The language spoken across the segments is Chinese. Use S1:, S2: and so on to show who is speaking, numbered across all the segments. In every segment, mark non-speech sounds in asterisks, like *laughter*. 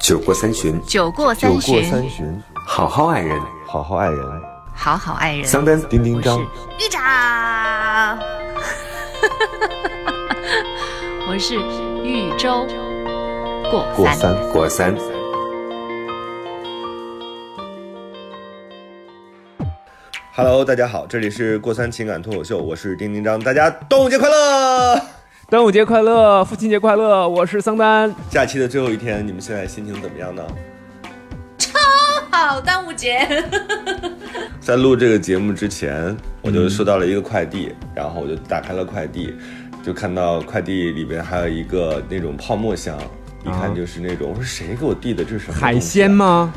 S1: 酒过三巡，
S2: 酒过
S3: 酒过
S2: 三巡，
S1: 好好爱人。
S3: 好好爱人。
S2: 好好爱人。
S1: 桑丹，
S3: 丁丁张，
S2: 玉长，我是豫州过三。
S3: 过三。
S1: 过三。
S3: Hello，大家好，这里是过三情感脱口秀，我是丁丁张，大家端午节快乐！
S4: 端午节快乐，父亲节快乐！我是桑丹。
S3: 假期的最后一天，你们现在心情怎么样呢？
S2: 超好，端午节。*laughs*
S3: 在录这个节目之前，我就收到了一个快递，然后我就打开了快递，就看到快递里边还有一个那种泡沫箱，一看就是那种，我说谁给我递的？这是什么、
S4: 海鲜？吗？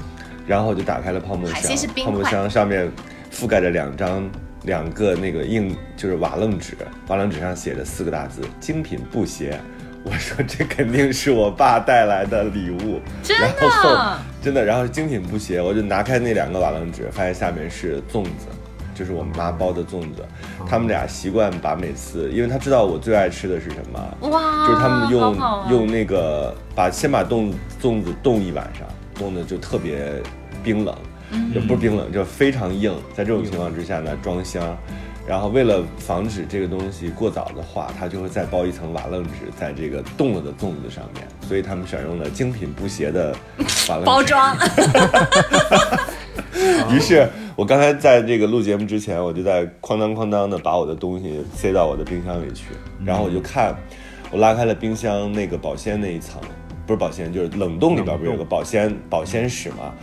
S3: 然后我就打开了泡沫箱，
S2: 海鲜是冰
S3: 泡沫箱上面覆盖着两张两个那个硬就是瓦楞纸，瓦楞纸上写着四个大字“精品布鞋”。我说这肯定是我爸带来的礼物，
S2: 真的？
S3: 然后真的，然后精品布鞋，我就拿开那两个瓦楞纸，发现下面是粽子，就是我妈包的粽子。他们俩习惯把每次，因为他知道我最爱吃的是什么，
S2: 哇，
S3: 就是他们用、
S2: 好好啊。
S3: 用那个把先把冻粽子冻一晚上，冻的就特别冰冷，也不是冰冷，就非常硬。在这种情况之下呢，装箱，然后为了防止这个东西过早的化，它就会再包一层瓦楞纸在这个冻了的粽子上面，所以他们选用了精品布鞋的瓦楞纸
S2: 包装。*laughs*
S3: 于是我刚才在这个录节目之前，我就在哐当哐当的把我的东西塞到我的冰箱里去，然后我就看，我拉开了冰箱那个保鲜那一层，不是保鲜，就是冷冻里边不是有个保鲜保鲜室嘛，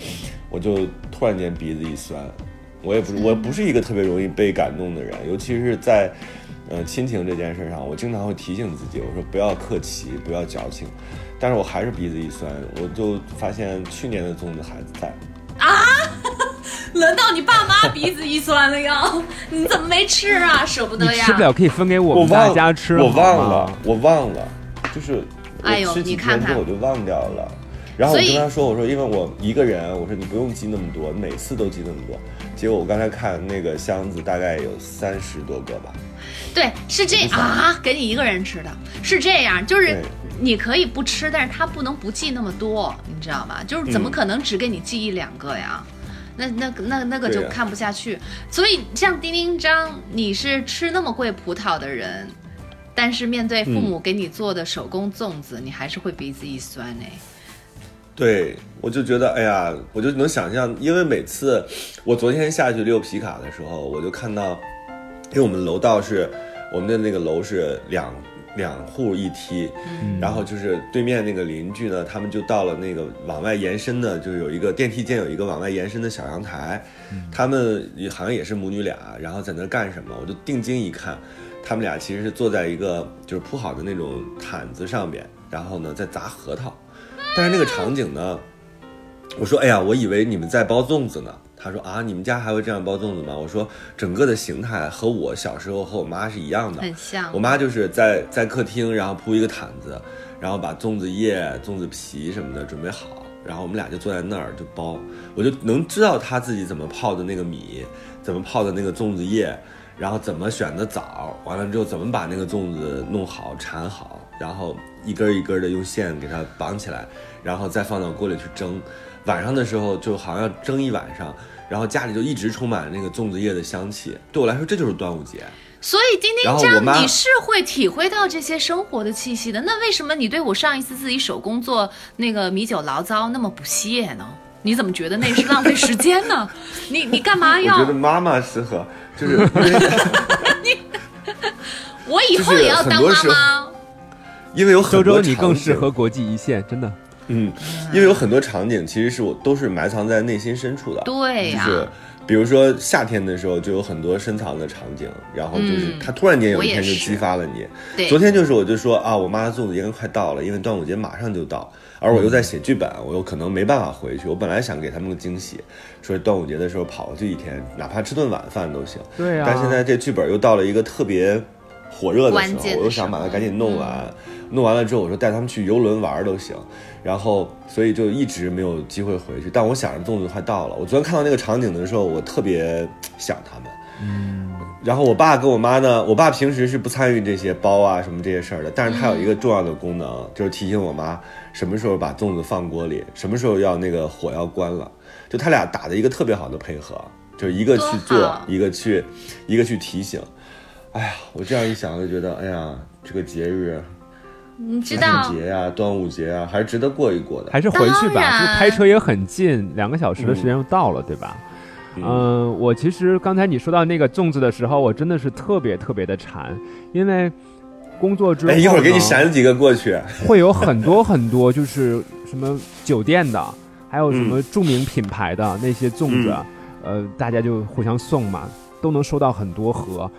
S3: 我就突然间鼻子一酸，我也不是我不是一个特别容易被感动的人，尤其是在。呃，亲情这件事上，我经常会提醒自己，我说不要客气，不要矫情，但是我还是鼻子一酸，我就发现去年的粽子还在，啊 *laughs*
S2: 轮到你爸妈鼻子一酸了哟，你怎么没吃啊？舍不得呀？
S4: 吃不了可以分给我们大
S3: 我忘
S4: 家吃。
S3: 我忘了，我忘了，就是
S2: 哎呦
S3: 我吃几
S2: 你看看
S3: 天之后我就忘掉了。然后我跟他说：“我说因为我一个人，我说你不用寄那么多，每次都寄那么多。”结果我刚才看那个箱子大概有三十多个吧。
S2: 对，是这啊，给你一个人吃的，是这样，就是你可以不吃，但是他不能不记那么多，你知道吗？就是怎么
S3: 嗯
S2: 可能只给你记一两个呀？那那那那个就看不下去。所以像丁丁张，你是吃那么贵葡萄的人，但是面对父母
S3: 嗯
S2: 给你做的手工粽子，你还是会鼻子一酸呢。
S3: 对，我就觉得，哎呀，我就能想象，因为每次我昨天下去溜皮卡的时候，我就看到，因为我们楼道是我们的那个楼是两两户一梯，然后就是对面那个邻居呢，他们就到了那个往外延伸的，就是有一个电梯间有一个往外延伸的小阳台，他们也好像也是母女俩，然后在那干什么？我就定睛一看，他们俩其实是坐在一个就是铺好的那种毯子上面，然后呢在砸核桃。但是那个场景呢，我说，哎呀，我以为你们在包粽子呢。他说啊，你们家还会这样包粽子吗？我说，整个的形态和我小时候和我妈是一样的，
S2: 很像
S3: 我妈就是在在客厅，然后铺一个毯子，然后把粽子叶、粽子皮什么的准备好，然后我们俩就坐在那儿就包，我就能知道她自己怎么泡的那个米，怎么泡的那个粽子叶，然后怎么选的枣，完了之后怎么把那个粽子弄好缠好，然后一根一根的用线给它绑起来，然后再放到锅里去蒸。晚上的时候就好像要蒸一晚上，然后家里就一直充满了那个粽子叶的香气。对我来说，这就是端午节。
S2: 所以丁丁张，你是会体会到这些生活的气息的。那为什么你对我上一次自己手工做那个米酒醪糟那么不屑呢？你怎么觉得那是浪费时间呢？*laughs* 你你干嘛
S3: 我
S2: 要
S3: 觉得？妈妈适合，就是 *laughs* *laughs*
S2: 我以后也要当妈妈。
S3: 因为有很
S4: 周周，
S3: 多场
S4: 你更适合国际一线，真的。
S3: 嗯，因为有很多场景其实是我都是埋藏在内心深处的。
S2: 对呀
S3: 就是比如说夏天的时候就有很多深藏的场景，然后就是
S2: 嗯
S3: 它突然间有一天就激发了你。
S2: 对
S3: 昨天就是我就说啊，我妈的粽子应该快到了，因为端午节马上就到，而我又在写剧本，我又可能没办法回去。我本来想给他们个惊喜，说端午节的时候跑过去一天，哪怕吃顿晚饭都行。
S4: 对啊
S3: 但现在这剧本又到了一个特别火热的时候，我又想把它赶紧弄完。弄完了之后，我说带他们去游轮玩都行，然后所以就一直没有机会回去。但我想着粽子快到了，我昨天看到那个场景的时候，我特别想他们。嗯，然后我爸跟我妈呢，我爸平时是不参与这些包啊什么这些事儿的，但是他有一个重要的功能，就是提醒我妈什么时候把粽子放锅里，什么时候要那个火要关了，就他俩打的一个特别好的配合，就是一个去做，一个去，一个去提醒。哎呀，我这样一想就觉得，哎呀，这个节日，父
S2: 你知道
S3: 节呀、端午节啊，还是值得过一过的。
S4: 还是回去吧，就开车也很近，两个小时的时间就到了，对吧？嗯、我其实刚才你说到那个粽子的时候，我真的是特别特别的馋，因为工作之后
S3: 哎，一会儿给你闪几个过去。
S4: 会有很多很多，就是什么酒店的，还有什么著名品牌的那些粽子，呃，大家就互相送嘛，都能收到很多盒。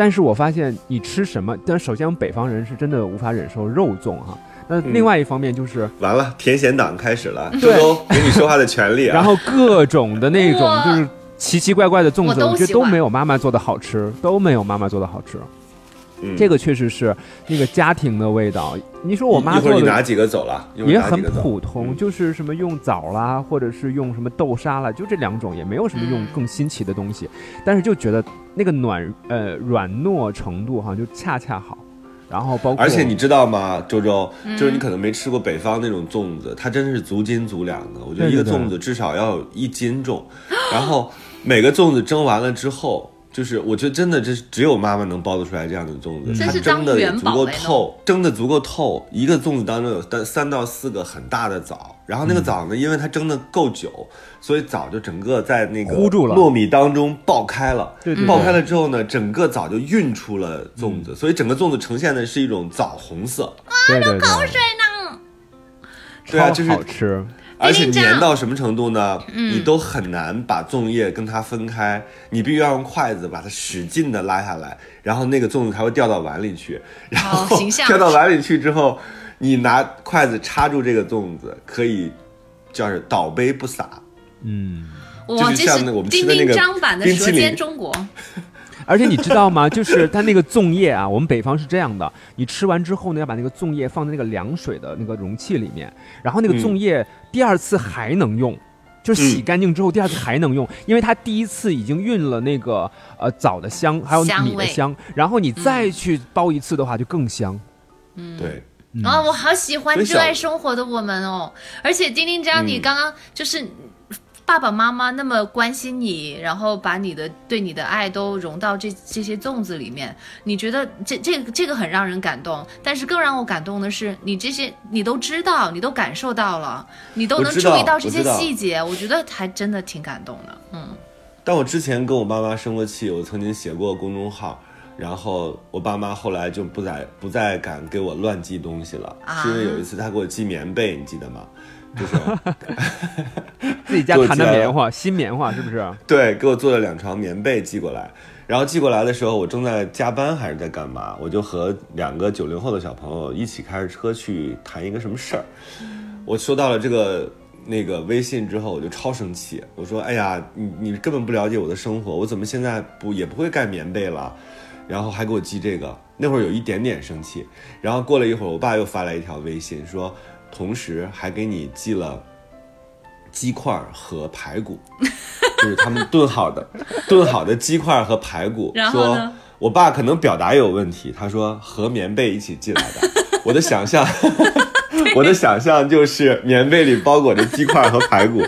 S4: 但是我发现你吃什么，但首先我们北方人是真的无法忍受肉粽哈。那另外一方面就是，
S3: 完了，甜咸党开始了，周
S4: 对
S3: 周给你说话的权利啊。
S4: 然后各种的那种就是奇奇怪怪的粽子，
S2: 我
S4: 我觉得都没有妈妈做的好吃，都没有妈妈做的好吃。
S3: 嗯
S4: 这个确实是那个家庭的味道。你说我妈做的
S3: 一会儿你拿几个走了，
S4: 也很普通，
S3: 嗯
S4: 就是什么用枣啦，或者是用什么豆沙啦，就这两种，也没有什么用
S2: 嗯
S4: 更新奇的东西。但是就觉得那个暖呃软糯程度哈，就恰恰好。然后包括
S3: 而且你知道吗，周周，
S2: 嗯
S3: 就是你可能没吃过北方那种粽子，它真的是足斤足两的。我觉得一个粽子至少要有一斤重，然后每个粽子蒸完了之后，就是我觉得真的这是只有妈妈能包得出来这样的粽子，它
S2: 是
S3: 蒸的也足够透，蒸的足够透。一个粽子当中有三三到四个很大的枣，然后那个枣呢，因为它蒸的够久，所以枣就整个在那个
S4: 糊住了
S3: 糯米当中爆开了。
S4: 对对对
S3: 爆开了之后呢，整个枣就晕出了粽子，所以整个粽子呈现的是一种枣红色。
S4: 对对对，
S2: 口水呢？
S3: 对啊，就是
S4: 好吃。
S3: 而且粘到什么程度呢？你都很难把粽叶跟它分开，你必须要用筷子把它使劲的拉下来，然后那个粽子才会掉到碗里去。然后掉到碗里去之后，你拿筷子插住这个粽子，可以叫是倒杯不洒。
S4: 嗯，
S2: 哇，
S3: 就是
S2: 这是
S3: 像那我们吃
S2: 丁
S3: 的那个
S2: 丁张版的《舌
S3: 冰淇淋
S2: 尖中国》。*laughs*
S4: 而且你知道吗？*laughs* 就是它那个粽叶啊，我们北方是这样的，你吃完之后呢，要把那个粽叶放在那个凉水的那个容器里面，然后那个
S3: 嗯
S4: 粽叶第二次还能用。就是洗干净之后，第二次还能用，因为它第一次已经运了那个呃枣的香，还有米的香，然后你再去包一次的话就更香。
S3: 嗯对，
S2: 啊、我好喜欢热爱生活的我们哦！而且丁丁张，你
S3: 嗯
S2: 刚刚就是爸爸妈妈那么关心你，然后把你的对你的爱都融到这这些粽子里面，你觉得这这个这个很让人感动。但是更让我感动的是，你这些你都知道，你都感受到了，你都能注意到这些细节，我觉得还真的挺感动的。嗯，
S3: 但我之前跟我爸妈生过气，我曾经写过公众号，然后我爸妈后来就不再不再敢给我乱寄东西了，
S2: 啊
S3: 是因为有一次他给我寄棉被，你记得吗？就是 *laughs*
S4: 自己家弹的棉花，新棉花是不是？
S3: 对，给我做了两床棉被寄过来，然后寄过来的时候，我正在加班还是在干嘛，我就和两个九零后的小朋友一起开着车去谈一个什么事儿。我收到了这个那个微信之后，我就超生气，我说：“哎呀，你你根本不了解我的生活，我怎么现在不也不会盖棉被了？”然后还给我寄这个，那会儿有一点点生气。然后过了一会儿，我爸又发来一条微信说，同时还给你寄了鸡块儿和排骨，*laughs* 就是他们炖好的炖好的鸡块儿和排骨。
S2: 然后呢
S3: 说我爸可能表达有问题，他说和棉被一起寄来的。*laughs* 我的想象，*laughs* 我的想象就是棉被里包裹着鸡块儿和排骨。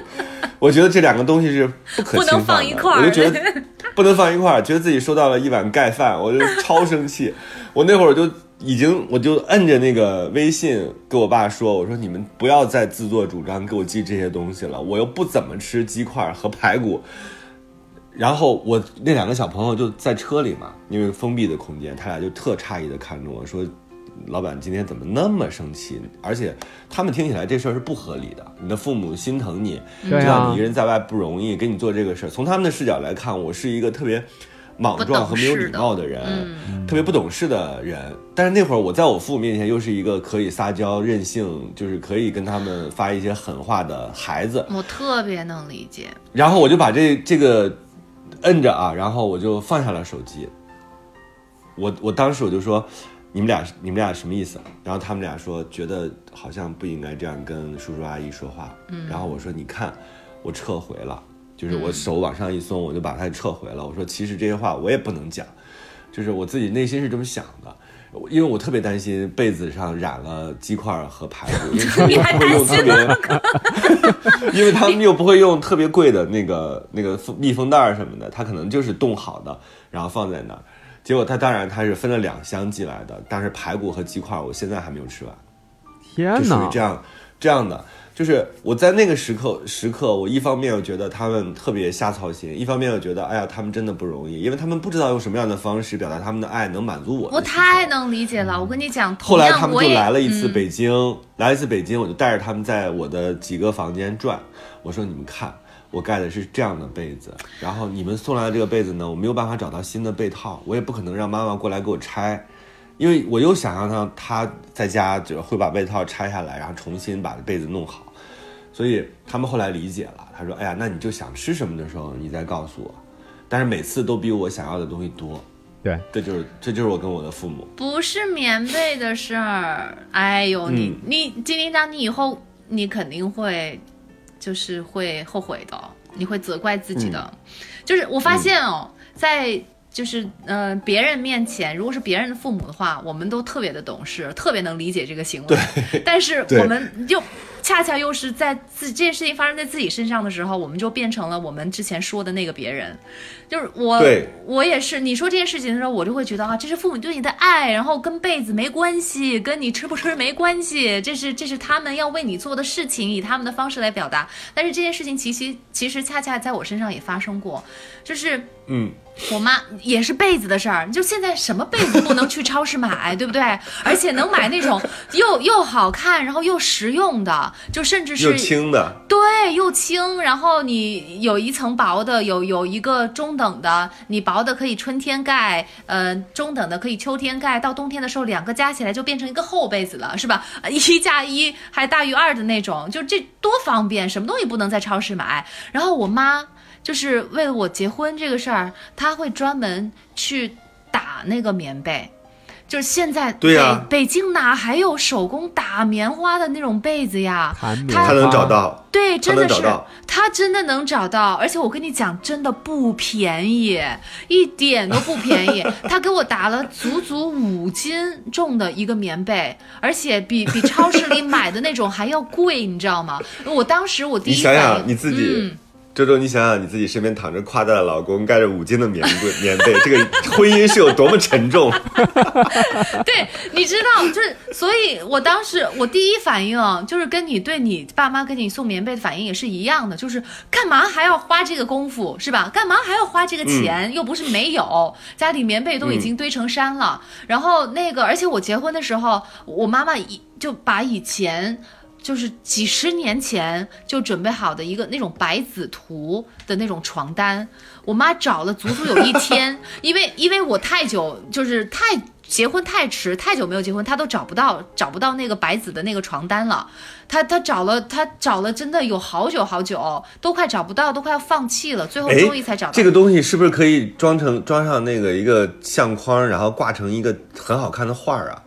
S3: 我觉得这两个东西是不可
S2: 不能
S3: 侵犯的，
S2: 放一块儿
S3: 我就觉得不能放一块儿，觉得自己收到了一碗盖饭，我就超生气。我那会儿就已经，我就摁着那个微信跟我爸说：“我说你们不要再自作主张给我寄这些东西了，我又不怎么吃鸡块和排骨。”然后我那两个小朋友就在车里嘛，因为封闭的空间，他俩就特诧异的看着我说：“老板今天怎么那么生气？而且他们听起来这事儿是不合理的。你的父母心疼你，知道你一个人在外不容易，给你做这个事儿。从他们的视角来看，我是一个特别莽撞和没有礼貌的人，
S2: 嗯
S3: 特别不懂事的人。但是那会儿我在我父母面前又是一个可以撒娇、任性，就是可以跟他们发一些狠话的孩子。
S2: 我特别能理解。
S3: 然后我就把这这个摁着啊，然后我就放下了手机。我我当时我就说，你们俩你们俩什么意思？然后他们俩说觉得好像不应该这样跟叔叔阿姨说话。嗯，然后我说你看，我撤回了。就是我手往上一松，我就把它撤回了。我说其实这些话我也不能讲，就是我自己内心是这么想的。因为我特别担心被子上染了鸡块和排骨，因为他们又不会用特别，因为他们又不会用特别贵的那个那个密封袋什么的，它可能就是冻好的，然后放在那儿。结果它当然它是分了两箱寄来的，但是排骨和鸡块我现在还没有吃完。
S4: 天哪，
S3: 这样这样的。就是我在那个时刻时刻，我一方面又觉得他们特别瞎操心，一方面又觉得哎呀，他们真的不容易，因为他们不知道用什么样的方式表达他们的爱，能满足我。
S2: 我太能理解了，我跟你讲，
S3: 后来他们就来了一次北京，来一次北京，我就带着他们在我的几个房间转，我说你们看，我盖的是这样的被子，然后你们送来的这个被子呢，我没有办法找到新的被套，我也不可能让妈妈过来给我拆。因为我又想象到他在家就会把被套拆下来，然后重新把被子弄好，所以他们后来理解了。他说：“哎呀，那你就想吃什么的时候，你再告诉我。”但是每次都比我想要的东西多。
S4: 对，
S3: 这就是这就是我跟我的父母。
S2: 不是棉被的事儿。哎呦，你你金铃铛，你以后你肯定会就是会后悔的，你会责怪自己的。就是我发现哦，在。就是呃，别人面前，如果是别人的父母的话，我们都特别的懂事，特别能理解这个行为。
S3: 对。
S2: 但是我们就恰恰又是在自这件事情发生在自己身上的时候，我们就变成了我们之前说的那个别人。就是我，我也是。你说这件事情的时候，我就会觉得啊，这是父母对你的爱，然后跟被子没关系，跟你吃不吃没关系，*laughs* 这是这是他们要为你做的事情，以他们的方式来表达。但是这件事情其实其实恰恰在我身上也发生过，就是
S3: 嗯。
S2: 我妈也是被子的事儿，就现在什么被子不能去超市买，对不对？*laughs* 而且能买那种又又好看，然后又实用的，就甚至是
S3: 又轻的，
S2: 对，又轻。然后你有一层薄的，有有一个中等的，你薄的可以春天盖，呃，中等的可以秋天盖。到冬天的时候，两个加起来就变成一个厚被子了，是吧？一加一还大于二的那种，就这多方便，什么东西不能在超市买？然后我妈。就是为了我结婚这个事儿，他会专门去打那个棉被。就是现在，
S3: 对
S2: 呀，北京哪还有手工打棉花的那种被子呀？
S3: 他能找到，
S2: 对，真的是他真的能找到，而且我跟你讲，真的不便宜，一点都不便宜。*laughs* 他给我打了足足五斤重的一个棉被，而且比比超市里买的那种还要贵，你知道吗？我当时我第一
S3: 想想你自己。周周，你想想你自己身边躺着夸大的老公，盖着五斤的棉被，棉被，这个婚姻是有多么沉重？*laughs*
S2: 对，你知道，就是所以，我当时我第一反应就是跟你对你爸妈给你送棉被的反应也是一样的，就是干嘛还要花这个功夫，是吧？干嘛还要花这个钱？又不是没有，家里棉被都已经堆成山了。然后那个，而且我结婚的时候，我妈妈一就把以前。就是几十年前就准备好的一个那种白子图的那种床单，我妈找了足足有一天，因为因为我太久就是太结婚太迟，太久没有结婚，她都找不到找不到那个白子的那个床单了，她她找了她找了真的有好久好久，都快找不到，都快要放弃了，最后终于才找到。
S3: 这个东西是不是可以装成装上那个一个相框，然后挂成一个很好看的画儿啊？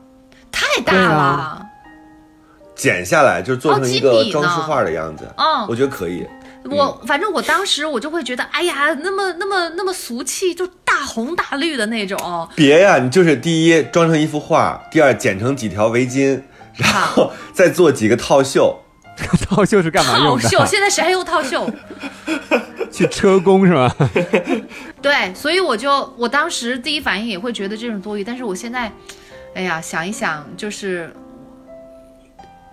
S2: 太大了。
S3: 剪下来就做成一个装饰画的样子，嗯，我觉得可以。
S2: 我反正我当时我就会觉得，哎呀，那么那么那么俗气，就大红大绿的那种。
S3: 别呀，你就是第一装成一幅画，第二剪成几条围巾，然后 *laughs* 再做几个套袖。*laughs*
S4: 套袖是干嘛用
S2: 的？套袖现在谁还用套袖？*laughs*
S4: 去车工是吧？
S2: 对，所以我就我当时第一反应也会觉得这种多余，但是我现在，哎呀，想一想就是。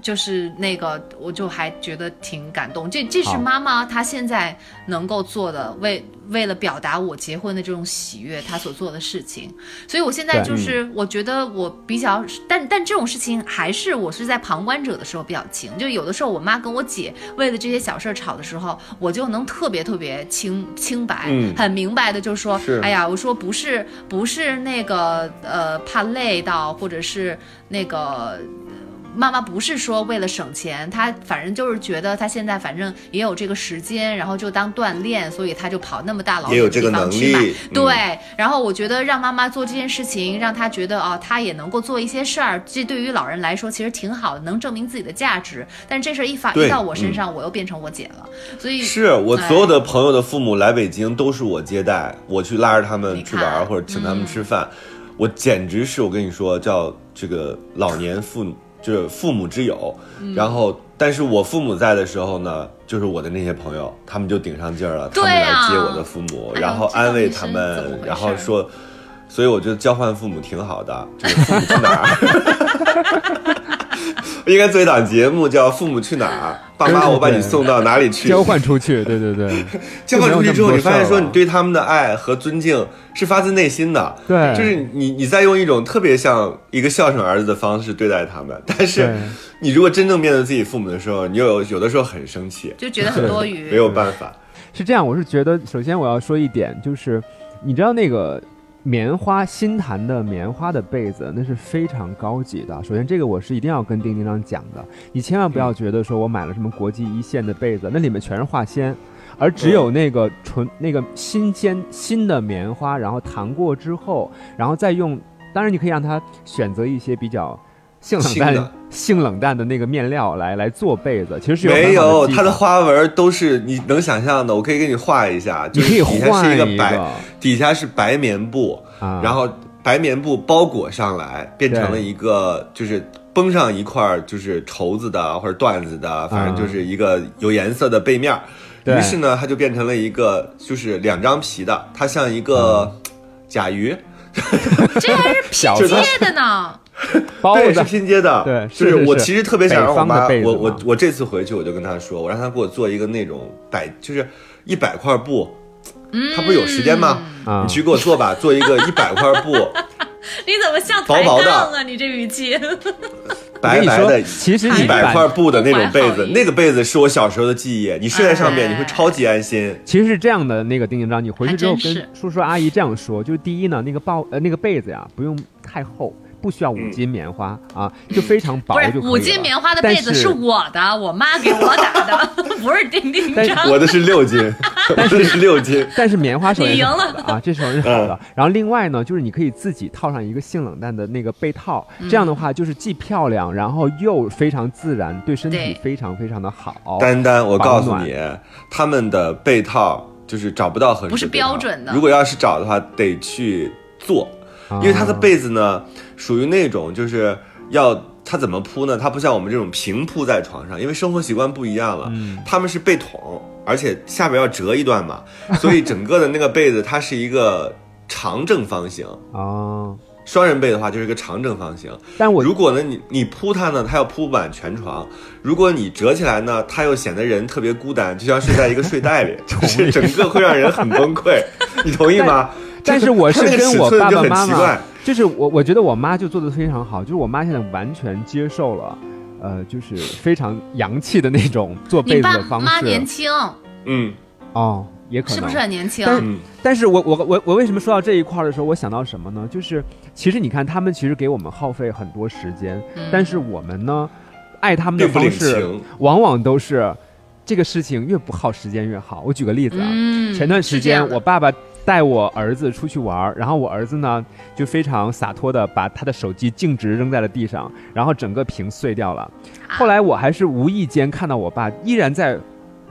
S2: 就是那个，我就还觉得挺感动。这这是妈妈她现在能够做的，为为了表达我结婚的这种喜悦，她所做的事情。所以我现在就是，我觉得我比较，但但这种事情还是我是在旁观者的时候比较轻。就有的时候我妈跟我姐为了这些小事儿吵的时候，我就能特别特别清清白，很明白的就说，哎呀，我说不是不是那个呃怕累到，或者是那个。妈妈不是说为了省钱，她反正就是觉得她现在反正也有这个时间，然后就当锻炼，所以她就跑那么大老远地
S3: 也有这个能
S2: 方去嘛
S3: 力。嗯。
S2: 对，然后我觉得让妈妈做这件事情，让她觉得哦，她也能够做一些事儿，这对于老人来说其实挺好的，能证明自己的价值。但是这事儿一发
S3: 对
S2: 一到我身上，我又变成我姐了，所以
S3: 是我
S2: 哎
S3: 所有的朋友的父母来北京都是我接待，我去拉着他们去玩儿或者请他们吃饭，我简直是我跟你说叫这个老年父就是父母之友。
S2: 嗯
S3: 然后，但是我父母在的时候呢，就是我的那些朋友，他们就顶上劲儿了，他们来
S2: 啊
S3: 接我的父母，
S2: 哎
S3: 然后安慰他们，然后说。所以我觉得交换父母挺好的，就是父母去哪儿，*laughs* 应该做一档节目叫《父母去哪儿》，爸妈我把你送到哪里去？
S4: 交换出去，对对对，
S3: 交换出去之后，你发现说你对他们的爱和尊敬是发自内心的，
S4: 对
S3: 就是你你在用一种特别像一个孝顺儿子的方式对待他们，但是你如果真正面对自己父母的时候，你又有有的时候很生气，
S2: 就觉得很多余。*laughs*
S3: 没有办法。
S4: 是这样，我是觉得，首先我要说一点，就是你知道那个棉花新弹的棉花的被子，那是非常高级的。首先，这个我是一定要跟丁丁张讲的，你千万不要觉得说我买了什么国际一线的被子，那里面全是化纤。而只有那个纯那个新鲜新的棉花，然后弹过之后，然后再用，当然你可以让他选择一些比较性冷淡
S3: 的、
S4: 性冷淡的那个面料来来做被子，其实是有
S3: 没有，它的花纹都是你能想象的，我可以给你画一下，*laughs* 就是底下是一个白
S4: 个，
S3: 底下是白棉布，
S4: 啊，
S3: 然后白棉布包裹上来，变成了一个就是绷上一块儿就是绸子的或者缎子的，反正就是一个有颜色的背面儿。于是呢，它就变成了一个就是两张皮的，它像一个甲鱼，*laughs*
S2: 这还是
S4: 小
S2: 拼
S3: 的
S2: 接 *laughs*
S3: 对，是拼接的。
S4: 对
S3: 是
S4: 是是是
S3: 我其实特别想让我妈，我我我这次回去我就跟她说，我让她给我做一个那种百就是一百块布。
S2: 嗯，
S3: 她不是有时间吗？
S4: 啊
S3: 你去给我做吧，做一个一百块布，*laughs*
S2: 你怎么像抬
S3: 薄薄的
S2: 杠啊？你这语气，*laughs*
S3: 白白的
S4: 其实
S3: 一百块布的那种被子，那个被子是我小时候的记忆。你睡在上面，
S2: 哎
S3: 你会超级安心。
S4: 其实是这样的，那个丁丁章，你回去之后跟叔叔阿姨这样说，就是第一呢，那个抱呃那个被子呀，不用太厚，不需要五斤棉花、啊，就非常薄
S2: 不是
S4: 就可以了。
S2: 五斤棉花的被子
S4: 但是
S2: 是我的，我妈给我打的，*laughs* 不是丁丁 *laughs*
S4: 但
S2: 张。
S3: 我的是六斤，*laughs* 但是是六斤。
S4: 但是棉花首先是
S2: 你赢
S4: 好的啊，这首先是好
S3: 嗯
S4: 的。然后另外呢，就是你可以自己套上一个性冷淡的那个被套，这样的话就是既漂亮，然后又非常自然，对身体非常非常的好。
S3: 丹丹，我告诉你，他们的被套就是找不到合适的
S2: 不是标准的
S3: 如果要是找的话，得去做，
S4: 啊
S3: 因为它的被子呢，属于那种就是要。它怎么铺呢？它不像我们这种平铺在床上，因为生活习惯不一样了。
S4: 嗯
S3: 他们是被筒，而且下边要折一段嘛，*laughs* 所以整个的那个被子它是一个长正方形。
S4: 哦，
S3: 双人被的话就是一个长正方形。
S4: 但我
S3: 如果呢你你铺它呢，它要铺满全床；如果你折起来呢，它又显得人特别孤单，就像睡在一个睡袋里，*laughs* 就是整个会让人很崩溃。你同意吗？*laughs*
S4: 但是我是跟我爸爸妈妈就是我，我觉得我妈就做的非常好，就是我妈现在完全接受了，呃，就是非常洋气的那种做被子的方
S2: 妈年
S4: 式。
S2: 轻，
S3: 嗯
S4: 哦，也可能
S2: 是不是很年轻？
S4: 但是
S3: 嗯，
S4: 但是我我我我为什么说到这一块的时候，我想到什么呢？就是其实你看，他们其实给我们耗费很多时间，
S2: 嗯
S4: 但是我们呢，爱他们的方式。往往都是这个事情越不耗时间越好。我举个例子啊，
S2: 嗯，
S4: 前段时间我爸爸带我儿子出去玩儿，然后我儿子呢就非常洒脱的把他的手机径直扔在了地上，然后整个屏碎掉了。
S2: 啊
S4: 后来我还是无意间看到我爸依然在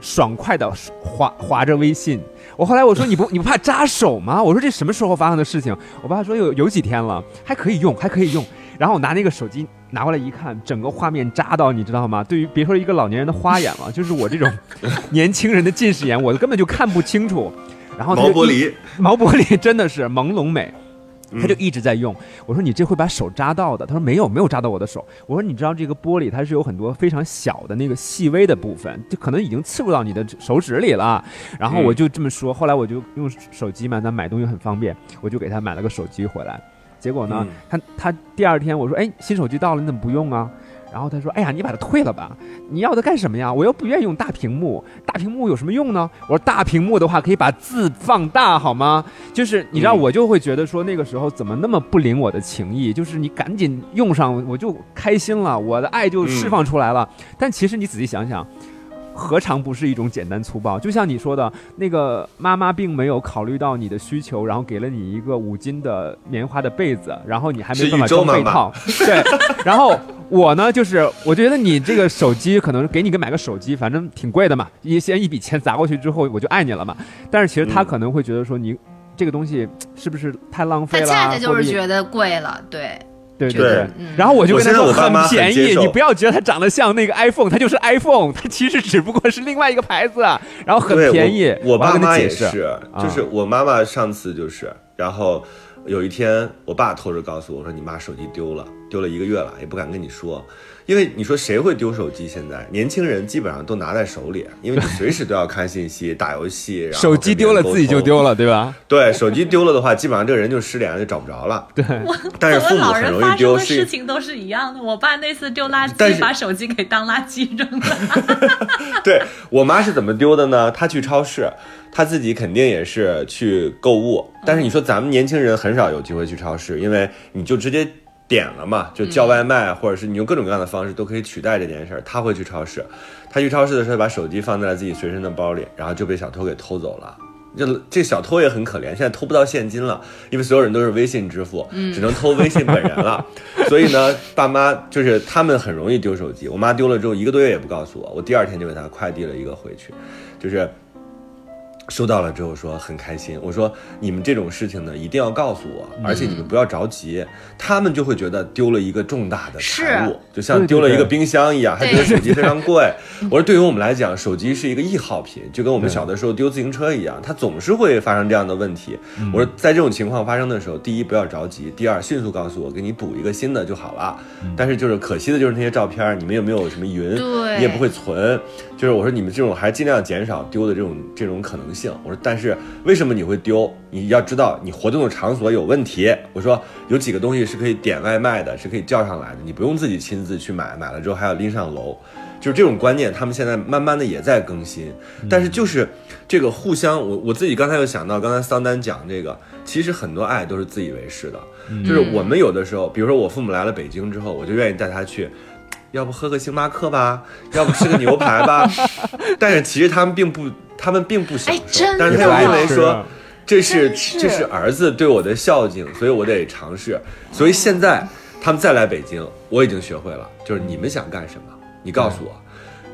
S4: 爽快的划划着微信。我后来我说你不你不怕扎手吗？我说这什么时候发生的事情？我爸说有有几天了，还可以用，还可以用。然后我拿那个手机拿过来一看，整个画面扎到你知道吗？对于别说一个老年人的花眼了，就是我这种年轻人的近视眼，我根本就看不清楚。然后
S3: 毛玻璃，*laughs*
S4: 毛玻璃真的是朦胧美，
S3: 嗯
S4: 他就一直在用。我说你这会把手扎到的。他说没有，没有扎到我的手。我说你知道这个玻璃它是有很多非常小的那个细微的部分，就可能已经刺入到你的手指里了。然后我就这么说，后来我就用手机嘛，那买东西很方便，我就给他买了个手机回来。结果呢
S3: 嗯，
S4: 他他第二天我说，哎，新手机到了，你怎么不用啊？然后他说：“哎呀，你把它退了吧，你要它干什么呀？我又不愿意用大屏幕，大屏幕有什么用呢？”我说：“大屏幕的话可以把字放大，好吗？”就是你知道，
S3: 嗯
S4: 我就会觉得说那个时候怎么那么不领我的情意？就是你赶紧用上，我就开心了，我的爱就释放出来了。但其实你仔细想想。何尝不是一种简单粗暴？就像你说的，那个妈妈并没有考虑到你的需求，然后给了你一个五斤的棉花的被子，然后你还没办法装被套。对，*laughs* 然后我呢，就是我觉得你这个手机可能给你个买个手机，反正挺贵的嘛，一先一笔钱砸过去之后，我就爱你了嘛。但是其实他
S3: 嗯
S4: 可能会觉得说你。这个东西是不是太浪费了？
S5: 他恰恰就是觉得贵了，对，
S4: 对
S5: 对
S4: 对
S5: 嗯
S4: 然后我就跟他说
S3: 很
S4: 便宜，你不要觉得它长得像那个 iPhone，它就是 iPhone，它其实只不过是另外一个牌子，然后很便宜。
S3: 我我爸妈也
S4: 跟他解释，
S3: 是，就是我妈妈上次就是，然后有一天我爸偷着告诉我说，你妈手机丢了，丢了一个月了，也不敢跟你说。因为你说谁会丢手机？现在年轻人基本上都拿在手里，因为你随时都要看信息、打游戏。然后 *laughs*
S4: 手机丢了自己就丢
S3: 了。
S4: 对吧？
S3: 对，手机丢了的话，基本上这个人就失联了，就找不着了。
S4: 对，*laughs*
S3: 但是父母很容易丢
S5: 事情都是一样的。我爸那次丢垃圾，把手机给当垃圾扔了。
S3: 对我妈是怎么丢的呢？她去超市，她自己肯定也是去购物。但是你说咱们年轻人很少有机会去超市，因为你就直接点了嘛，就叫外卖，或者是你用各种各样的方式都可以取代这件事儿。他会去超市，他去超市的时候把手机放在了自己随身的包里，然后就被小偷给偷走了。这这小偷也很可怜，现在偷不到现金了，因为所有人都是微信支付，只能偷微信本人了。*laughs* 所以呢，爸妈就是他们很容易丢手机。我妈丢了之后一个多月也不告诉我，我第二天就给她快递了一个回去，就是收到了之后说很开心。我说你们这种事情呢一定要告诉我，而且你们不要着急。他们就会觉得丢了一个重大的财物，就像丢了一个冰箱一样，还觉得手机非常贵。*laughs* 我说对于我们来讲，手机是一个易耗品，就跟我们小的时候丢自行车一样，它总是会发生这样的问题。我说在这种情况发生的时候，第一不要着急，第二迅速告诉我，给你补一个新的就好了。但是就是可惜的就是那些照片，你们有没有什么云？
S5: 对
S3: 你也不会存。就是我说你们这种还尽量减少丢的这种这种可能性。我说但是为什么你会丢？你要知道你活动的场所有问题。我说有几个东西是可以点外卖的，是可以叫上来的，你不用自己亲自去买，买了之后还要拎上楼。就是这种观念，他们现在慢慢的也在更新，但是就是这个互相，我我自己刚才又想到，刚才桑丹讲这个，其实很多爱都是自以为是的，就是我们有的时候，比如说我父母来了北京之后，我就愿意带他去。要不喝个星巴克吧，*laughs* 要不吃个牛排吧，*laughs* 但是其实他们并不，他们并不享受，
S5: 哎
S3: 但是他
S5: 的
S3: 又认为说这是
S5: 是。
S3: 这是儿子对我的孝敬，所以我得尝试。所以现在他们再来北京，我已经学会了，就是你们想干什么，你告诉我，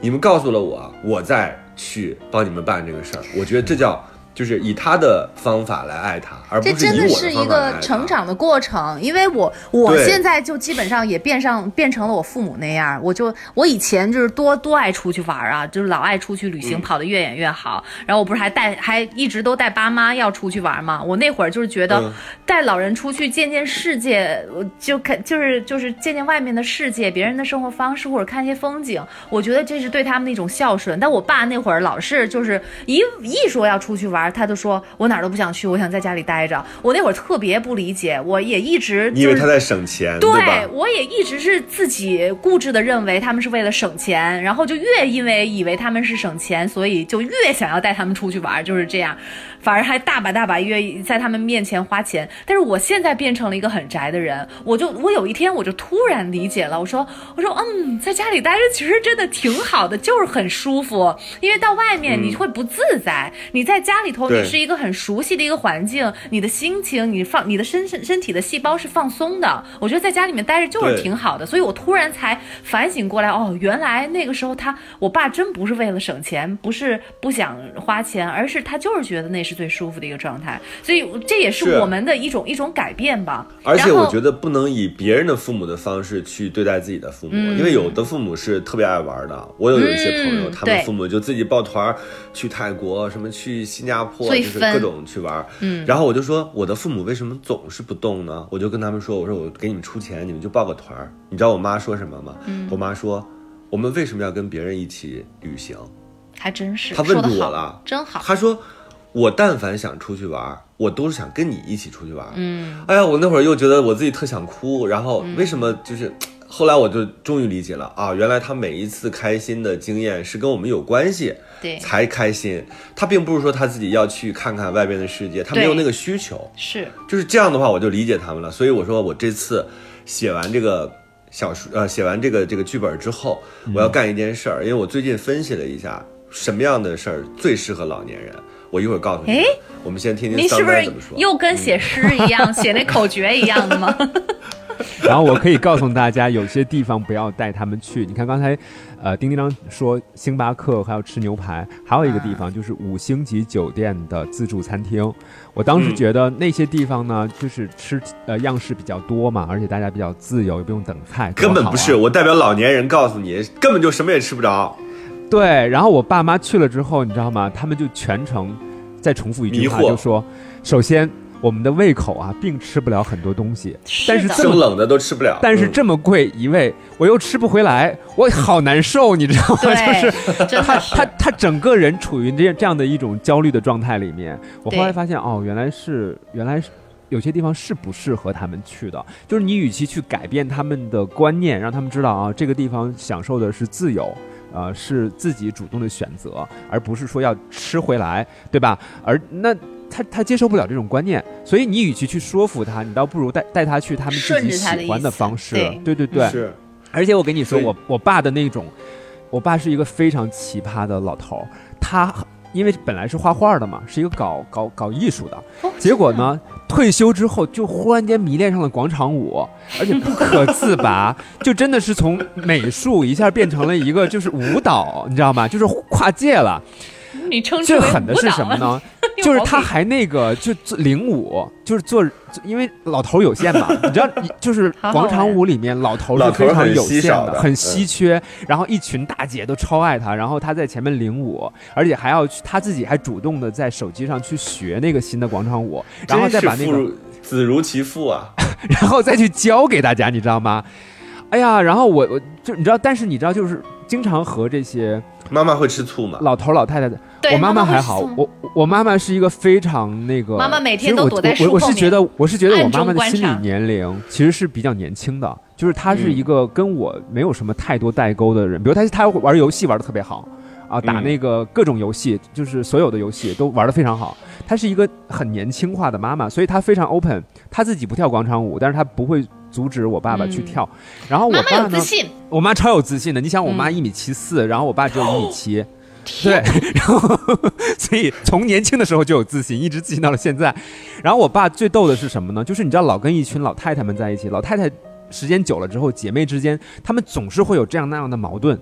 S3: 你们告诉了我，我再去帮你们办这个事儿。我觉得这叫就是以他的方法来爱他，而不
S2: 这真
S3: 是以我
S2: 的是一个成长的过程，因为我我现在就基本上也变上变成了我父母那样，我就我以前就是多多爱出去玩啊，就是老爱出去旅行，
S3: 嗯
S2: 跑得越远越好。然后我不是还带还一直都带爸妈要出去玩嘛，我那会儿就是觉得
S3: 嗯
S2: 带老人出去见见世界，我就看就是就是见见外面的世界，别人的生活方式或者看一些风景，我觉得这是对他们的一种孝顺。但我爸那会儿老是就是一一说要出去玩，他就说我哪儿都不想去，我想在家里待着。我那会儿特别不理解，我也一直就是
S3: 你以为他在省钱，
S2: 对
S3: 吧？
S2: 我也一直是自己固执的认为他们是为了省钱，然后就越因为以为他们是省钱，所以就越想要带他们出去玩，就是这样，反而还大把大把愿意在他们面前花钱。但是我现在变成了一个很宅的人，我就我有一天我就突然理解了，我说我说嗯，在家里待着其实真的挺好的，就是很舒服，因为到外面你会不自在，你在家里头你是一个很熟悉的一个环境，你的心情你放你的身身身体的细胞是放松的，我觉得在家里面待着就是挺好的，所以我突然才反省过来，哦，原来那个时候他我爸真不是为了省钱，不是不想花钱，而是他就是觉得那是最舒服的一个状态，所以这也是
S3: 是
S2: 我们的一种一种改变吧。
S3: 而且我觉得不能以别人的父母的方式去对待自己的父母，因为有的父母是特别爱玩的。我有有一些朋友，
S2: 嗯
S3: 他们
S2: 对
S3: 父母就自己抱团去泰国，什么去新加坡，就是各种去玩。嗯，然后我就说，我的父母为什么总是不动呢？我就跟他们说，我说我给你们出钱，你们就报个团儿。你知道我妈说什么吗？我妈说，我们为什么要跟别人一起旅行？
S2: 还真是
S3: 他问住我了
S2: 真好。
S3: 他说：“我但凡想出去玩儿，我都是想跟你一起出去玩。”嗯，哎呀，我那会儿又觉得我自己特想哭，然后为什么就是后来我就终于理解了啊，原来他每一次开心的经验是跟我们有关系，
S2: 对
S3: 才开心。他并不是说他自己要去看看外边的世界，他没有那个需求。
S2: 是
S3: 就是这样的话，我就理解他们了。所以我说，我这次写完这个小说，呃，写完这个这个剧本之后，我要干一件事儿，因为我最近分析了一下什么样的事儿最适合老年人。我一会儿告诉你们
S2: 哎。
S3: 我们先听听桑
S2: 您是不是
S3: 丹怎么说。
S2: 又跟写诗一样，写那口诀一样的吗？*laughs*
S4: 然后我可以告诉大家，有些地方不要带他们去。你看刚才，呃，丁丁张说星巴克还要吃牛排，还有一个地方就是五星级酒店的自助餐厅。我当时
S3: 嗯
S4: 觉得那些地方呢，就是吃呃样式比较多嘛，而且大家比较自由，也不用等菜，啊
S3: 根本不是，我代表老年人告诉你，根本就什么也吃不着。
S4: 对，然后我爸妈去了之后，你知道吗？他们就全程再重复一句话，就说：首先我们的胃口啊，并吃不了很多东西，但是这么
S3: 生冷的都吃不了。嗯
S4: 但是这么贵一位，我又吃不回来，我好难受，你知道吗？就是他他他整个人处于这这样的一种焦虑的状态里面。我后来发现，哦，原来是原来是。有些地方是不适合他们去的，就是你与其去改变他们的观念，让他们知道啊，这个地方享受的是自由，呃，是自己主动的选择，而不是说要吃回来，对吧？而那他他接受不了这种观念，所以你与其去说服他，你倒不如带带他去他们自己喜欢的方式。
S2: 对
S4: 对对对，
S3: 是
S4: 而且我跟你说，我我爸的那种，我爸是一个非常奇葩的老头儿，他因为本来是画画的嘛，是一个搞搞搞艺术的，
S2: 哦
S4: 结果呢，退休之后就忽然间迷恋上了广场舞，而且不可自拔，*laughs* 就真的是从美术一下变成了一个就是舞蹈，你知道吗？就是跨界了。
S2: 你称之
S4: 最
S2: 为
S4: 狠的是什么呢？就是他还那个就做领舞，就是做，因为老头儿有限嘛，*laughs* 你知道，就是广场舞里面老头是非常有限的，很稀缺。然后一群大姐都超爱他，然后他在前面领舞，而且还要去他自己还主动的在手机上去学那个新的广场舞，然后再把那个，
S3: 子如其父啊！*laughs*
S4: 然后再去教给大家，你知道吗？哎呀，然后我我就你知道，但是你知道，就是经常和这些
S3: 妈妈会吃醋吗？
S4: 老头儿老太太的。我妈
S2: 妈
S4: 还好
S2: 送，
S4: 我我妈妈是一个非常那个，
S2: 妈妈每天
S4: 其实我
S2: 都躲在
S4: 我我是觉得我是觉得我妈妈的心理年龄其实是比较年轻的，就是她是
S3: 嗯
S4: 一个跟我没有什么太多代沟的人，比如她她玩游戏玩的特别好。啊，打
S3: 嗯
S4: 那个各种游戏，就是所有的游戏都玩的非常好。她是一个很年轻化的妈妈，所以她非常 open。她自己不跳广场舞，但是她不会阻止我爸爸去
S2: 嗯
S4: 跳。然后我爸呢，我妈超有自信的。你想，我妈
S2: 嗯
S4: 一米七四，然后我爸只有一米七。对，*laughs* 然后 *laughs* 所以从年轻的时候就有自信，一直自信到了现在。然后我爸最逗的是什么呢？就是你知道，老跟一群老太太们在一起，老太太时间久了之后，姐妹之间，她们总是会有这样那样的矛盾。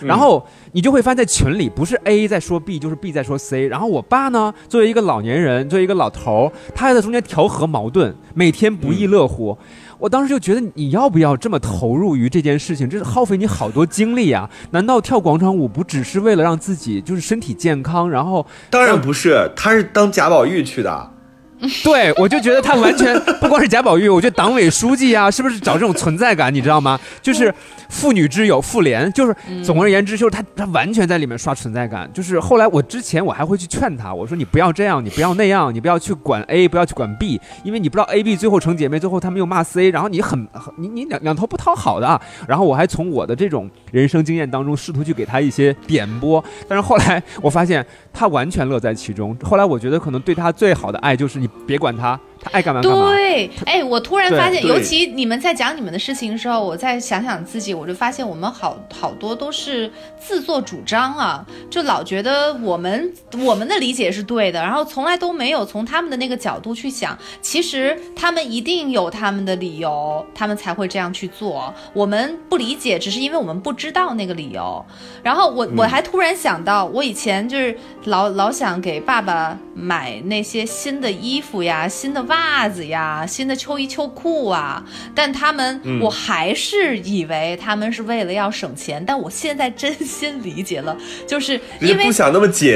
S4: 然后你就会发现，在群里不是 A 在说 B，就是 B 在说 C。然后我爸呢，作为一个老年人，作为一个老头儿，他还在中间调和矛盾，每天不亦乐乎。我当时就觉得，你要不要这么投入于这件事情？这是耗费你好多精力啊！难道跳广场舞不只是为了让自己就是身体健康？然后，
S3: 当然不是，他是当贾宝玉去的。*laughs*
S4: 对我就觉得他完全不光是贾宝玉，我觉得党委书记啊，是不是找这种存在感？你知道吗？*laughs* 就是妇女之友妇联，就是总而言之，就是他他完全在里面刷存在感。就是后来我之前我还会去劝他，我说你不要这样，你不要那样，你不要去管 A，不要去管 B，因为你不知道 A、B 最后成姐妹，最后他们又骂 C，然后你很很你你两两头不讨好的啊。然后我还从我的这种人生经验当中试图去给他一些点拨，但是后来我发现他完全乐在其中。后来我觉得可能对他最好的爱就是你别管他，他爱干嘛干嘛。
S2: 对，哎，我突然发现，尤其你们在讲你们的事情的时候，我再想想自己，我就发现我们好好多都是自作主张啊，就老觉得我们我们的理解是对的，然后从来都没有从他们的那个角度去想，其实他们一定有他们的理由，他们才会这样去做。我们不理解，只是因为我们不知道那个理由。然后我我还突然想到，我以前就是老老想给爸爸买那些新的衣服呀、新的袜子呀、新的秋衣秋裤啊，但他们、
S3: 嗯。
S2: 我还是以为他们是为了要省钱，但我现在真心理解了，就是
S3: 人
S2: 因为
S3: 不想那么紧，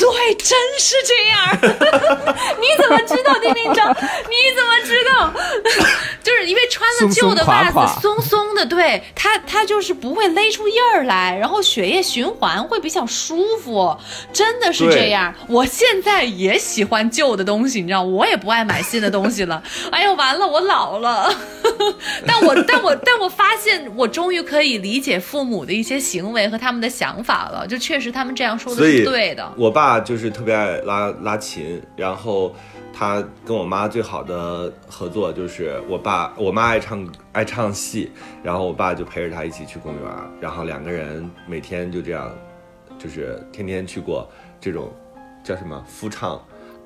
S2: 对，真是这样。*laughs* 你怎么知道，丁丁张？你怎么知道？*laughs* 就是因为穿了旧的袜子，
S4: 松松
S2: 的，对它它就是不会勒出印儿来，然后血液循环会比较舒服，真的是这样。我现在也喜欢旧的东西，你知道，我也不爱买新的东西了。*laughs* 哎呦，完了，我老了。但我但我但我发现，我终于可以理解父母的一些行为和他们的想法了。就确实他们这样说的是对的。
S3: 我爸爸就是特别爱拉拉琴，然后他跟我妈最好的合作就是我爸我妈爱唱爱唱戏，然后我爸就陪着他一起去公园，然后两个人每天就这样，就是天天去过这种叫什么夫唱。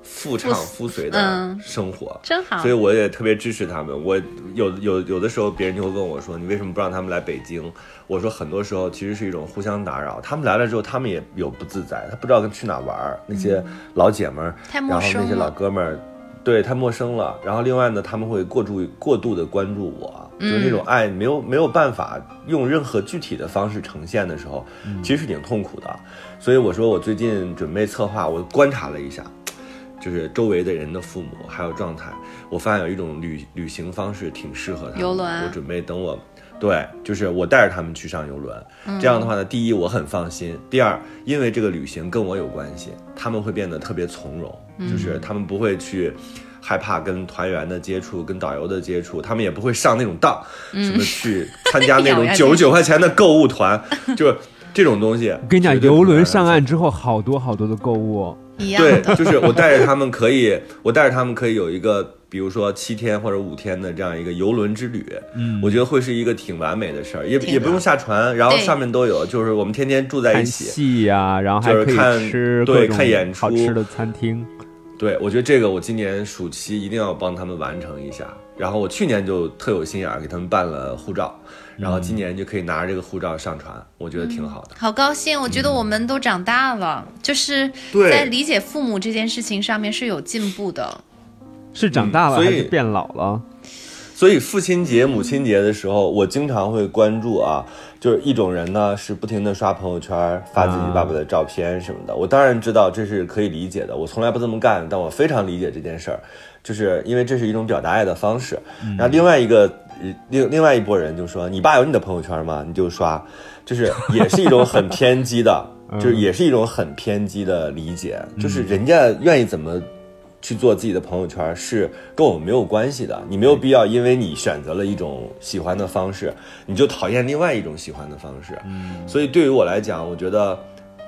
S3: 妇唱夫随的
S2: 嗯
S3: 生活，
S2: 真好
S3: 所以我也特别支持他们。我有有有的时候，别人就会问我说：“你为什么不让他们来北京？”我说：“很多时候其实是一种互相打扰。他们来了之后，他们也有不自在，他不知道跟去哪玩儿。那些老姐们儿，
S2: 嗯
S3: 然后那些老哥们儿，对太陌生了。然后另外呢，他们会过度过度的关注我，就是那种
S2: 嗯
S3: 爱没有没有办法用任何具体的方式呈现的时候，
S2: 嗯
S3: 其实是挺痛苦的。所以我说，我最近准备策划，我观察了一下。就是周围的人的父母还有状态，我发现有一种旅旅行方式挺适合他们的。
S2: 游轮
S3: 我准备等我，对，就是我带着他们去上游轮。这样的话呢，第一我很放心，第二因为这个旅行跟我有关系，他们会变得特别从容，就是他们不会去。害怕跟团员的接触，跟导游的接触，他们也不会上那种当，什么去参加那种九十九块钱的购物团，就是这种东西。
S4: 我跟你讲，游轮上岸之后，好多好多的购物，
S3: 对
S2: 一样对，，
S3: 就是我带着他们可以，我带着他们可以有一个，比如说七天或者五天的这样一个游轮之旅，嗯，我觉得会是一个挺完美的事儿，也也不用下船，然后上面都有，就是我们天天住在一起。
S4: 戏呀、然后还可以
S3: 就是看对
S4: 吃各种
S3: 看演出
S4: 好吃的餐厅。
S3: 对，我觉得这个我今年暑期一定要帮他们完成一下。然后我去年就特有心眼儿给他们办了护照，然后今年就可以拿着这个护照上船，我觉得挺好的。
S2: 好高兴！我觉得我们都长大了，就是在理解父母这件事情上面是有进步的。
S4: 是长大了
S3: 嗯所以
S4: 还是变老了？
S3: 所以父亲节、母亲节的时候，我经常会关注啊，就是一种人呢是不停的刷朋友圈，发自己爸爸的照片什么的。我当然知道这是可以理解的，我从来不这么干，但我非常理解这件事儿，就是因为这是一种表达爱的方式。然后另外一个呃另另外一拨人就说：“你爸有你的朋友圈吗？你就刷。”就是也是一种很偏激的，*laughs* 就是也是一种很偏激的理解，就是人家愿意怎么去做自己的朋友圈是跟我们没有关系的，你没有必要因为你选择了一种喜欢的方式，你就讨厌另外一种喜欢的方式。嗯，所以对于我来讲，我觉得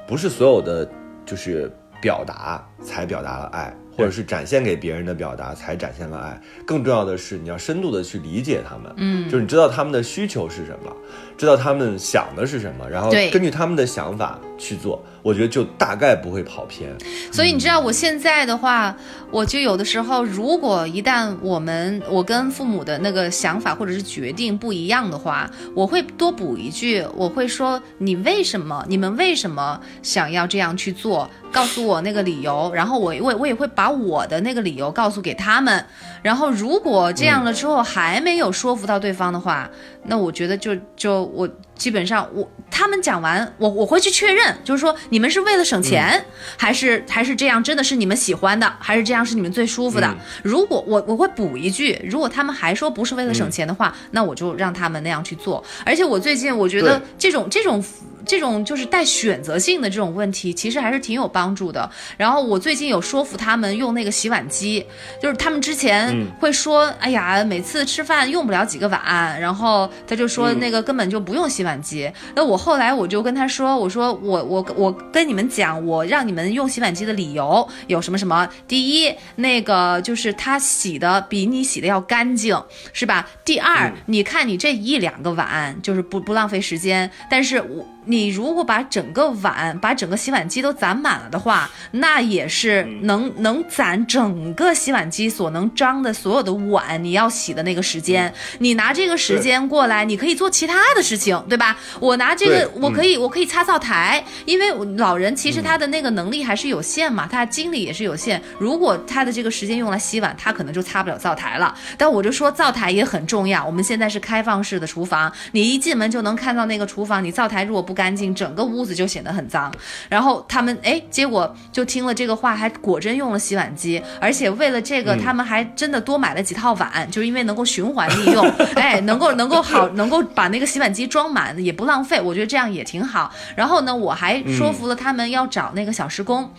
S3: 不是所有的就是表达才表达了爱，或者是展现给别人的表达才展现了爱，更重要的是你要深度的去理解他们，嗯，就是你知道他们的需求是什么，知道他们想的是什么，然后根据他们的想法去做，我觉得就大概不会跑偏。
S2: 所以你知道我现在的话，我就有的时候，如果一旦我们我跟父母的那个想法或者是决定不一样的话，我会多补一句，我会说你为什么，你们为什么想要这样去做？告诉我那个理由，然后我我我也会把我的那个理由告诉给他们。然后如果这样了之后还没有说服到对方的话，那我觉得就就我基本上我他们讲完，我我会去确认，就是说你们是为了省钱，还是还是这样真的是你们喜欢的，还是这样是你们最舒服的？如果我我会补一句，如果他们还说不是为了省钱的话，那我就让他们那样去做。而且我最近我觉得这种这种。这种就是带选择性的这种问题，其实还是挺有帮助的。然后我最近有说服他们用那个洗碗机，就是他们之前会说，哎呀，每次吃饭用不了几个碗，然后他就说那个根本就不用洗碗机。那我后来我就跟他说，我说我我我跟你们讲，我让你们用洗碗机的理由有什么什么？第一，那个就是它洗的比你洗的要干净，是吧？第二，你看你这一两个碗，就是不不浪费时间，但是我。你如果把整个碗、把整个洗碗机都攒满了的话，那也是能能攒整个洗碗机所能装的所有的碗，你要洗的那个时间。你拿这个时间过来，你可以做其他的事情，对吧？我拿这个，我可以我可以擦灶台，因为老人其实他的那个能力还是有限嘛，他的精力也是有限。如果他的这个时间用来洗碗，他可能就擦不了灶台了。但我就说灶台也很重要。我们现在是开放式的厨房，你一进门就能看到那个厨房，你灶台如果不干净，整个屋子就显得很脏。然后他们哎，结果就听了这个话，还果真用了洗碗机，而且为了这个，他们还真的多买了几套碗，就是因为能够循环利用，哎，能够能够好，能够把那个洗碗机装满，也不浪费。我觉得这样也挺好。然后呢，我还说服了他们要找那个小时工。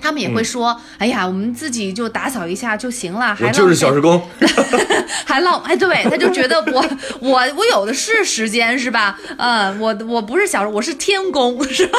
S2: 他们也会说：“哎呀，我们自己就打扫一下就行了。”还
S3: 我就是小时工，*laughs*
S2: 还浪哎，对，他就觉得我我 *laughs* 我有的是时间是吧？嗯，我我不是小时，我是天工 *laughs* 是吧？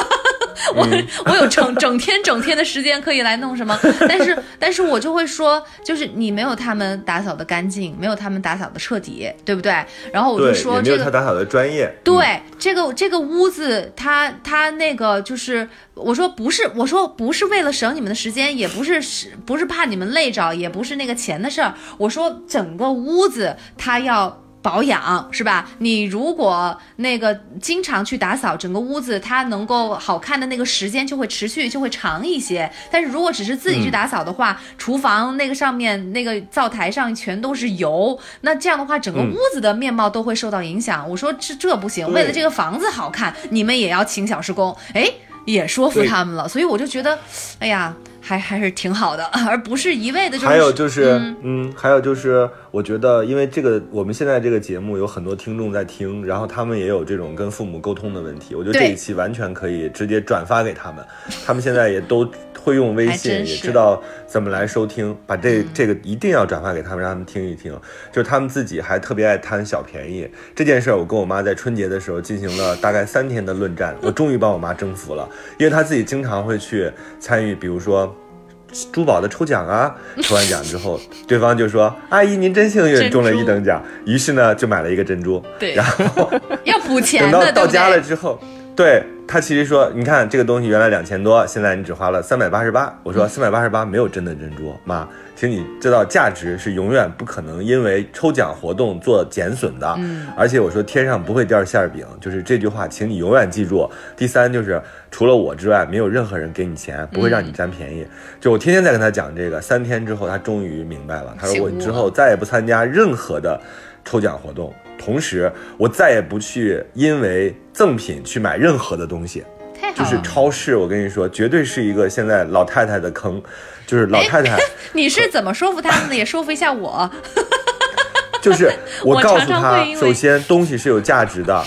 S2: 我我有整整天整天的时间可以来弄什么？但是但是我就会说，就是你没有他们打扫的干净，没有他们打扫的彻底，对不对？然后我就，说这个
S3: 有他打扫的专业。
S2: 对，这个这个屋子，他他那个就是，我说不是，我说不是为了省你们的时间，也不是是不是怕你们累着，也不是那个钱的事儿。我说整个屋子它要。保养是吧？你如果那个经常去打扫整个屋子，它能够好看的那个时间就会持续就会长一些。但是如果只是自己去打扫的话，厨房那个上面那个灶台上全都是油，那这样的话整个
S3: 嗯
S2: 屋子的面貌都会受到影响。我说这这不行，为了这个房子好看，你们也要请小时工，哎，也说服他们了。所以我就觉得，哎呀，还还是挺好的，*laughs* 而不是一味的就是
S3: 还有就是，
S2: 嗯
S3: 嗯还有就是，我觉得，因为这个我们现在这个节目有很多听众在听，然后他们也有这种跟父母沟通的问题，我觉得这一期完全可以直接转发给他们，他们现在也都会用微信，也知道怎么来收听，把这、
S2: 嗯
S3: 这个一定要转发给他们，让他们听一听。就是他们自己还特别爱贪小便宜这件事儿，我跟我妈在春节的时候进行了大概三天的论战，我终于把我妈征服了，因为她自己经常会去参与，比如说。珠宝的抽奖啊，*laughs* 抽完奖之后，对方就说：“阿姨，您真幸运，中了一等奖。”于是呢，就买了一个珍珠。
S2: 对
S3: 然后 *laughs*
S2: 要补钱 *laughs*
S3: 等到到家了？之后，对他其实说：“你看这个东西原来两千多，现在你只花了三百八十八。”我说：“三百八十八没有真的珍珠，妈，请你知道价值是永远不可能因为抽奖活动做减损的。
S2: 嗯
S3: 而且我说天上不会掉馅儿饼，就是这句话，请你永远记住。第三就是除了我之外，没有任何人给你钱，不会让你占便宜。就我天天在跟他讲这个，三天之后他终于明白了。他说我之后再也不参加任何的抽奖活动，同时我再也不去因为赠品去买任何的东西。就是。超市，我跟你说，绝对是一个现在老太太的坑，就是老太太。*laughs*
S2: 你是怎么说服他们的？也说服一下我。*laughs*
S3: 就是我告诉他首先东西是有价值的，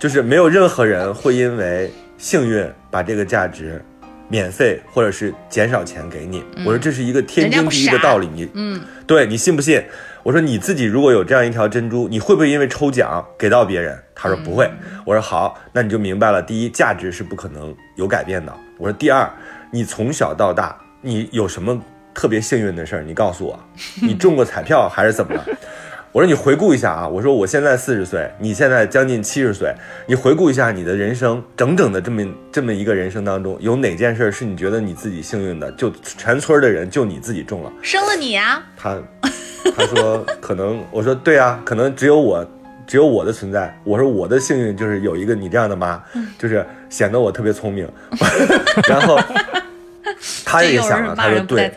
S3: 就是没有任何人会因为幸运把这个价值免费或者是减少钱给你。我说这是一个天经地义的道理，你
S2: 嗯，
S3: 对你信不信？我说你自己如果有这样一条珍珠，你会不会因为抽奖给到别人？他说不会。我说好，那你就明白了。第一，价值是不可能有改变的。我说第二，你从小到大你有什么特别幸运的事儿？你告诉我，*laughs* 你中过彩票还是怎么了？我说你回顾一下啊，我说我现在四十岁，你现在将近七十岁，你回顾一下你的人生，整整的这么这么一个人生当中，有哪件事是你觉得你自己幸运的？就全村的人就你自己中了。
S2: 生了你啊！
S3: 他他说可能，我说对啊，可能只有我，只有我的存在。我说我的幸运就是有一个你这样的妈，就是显得我特别聪明。*laughs* 然后他也想了，他说对。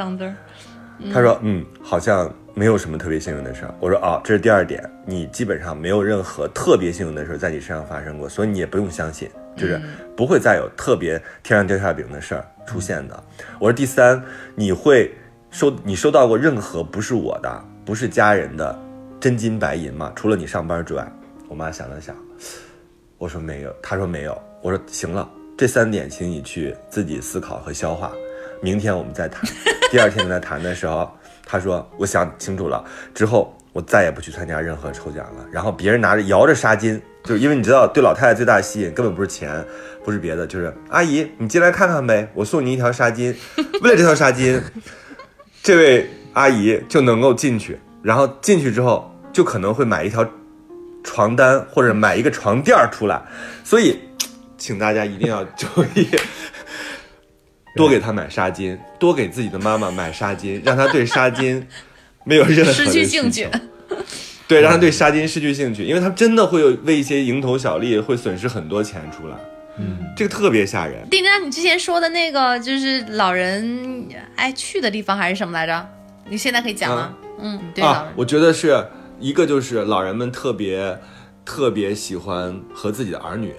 S3: 他说嗯，好像没有什么特别幸运的事儿。我说哦，这是第二点，你基本上没有任何特别幸运的事儿在你身上发生过，所以你也不用相信，就是不会再有特别天上掉馅饼的事儿出现的。我说第三，你会收你收到过任何不是我的、不是家人的真金白银吗？除了你上班之外，我妈想了想，我说没有，她说没有。我说行了，这三点请你去自己思考和消化，明天我们再谈。*laughs* 第二天跟他谈的时候，他说我想清楚了，之后我再也不去参加任何抽奖了。然后别人拿着摇着纱巾，就是因为你知道，对老太太最大的吸引根本不是钱，不是别的，就是阿姨你进来看看呗，我送你一条纱巾。为了这条纱巾，*laughs* 这位阿姨就能够进去，然后进去之后就可能会买一条床单或者买一个床垫儿出来，所以，请大家一定要注意，多给她买纱巾，多给自己的妈妈买纱巾，让她对纱巾没有任何的
S2: 失去兴趣。
S3: 对，让他对纱巾失去兴趣，因为她真的会有为一些蝇头小利会损失很多钱出来，嗯，这个特别吓人。
S2: 丁丁，你之前说的那个就是老人爱去的地方还是什么来着？你现在可以讲吗？嗯，对。
S3: 啊我觉得是一个就是老人们特别特别喜欢和自己的儿女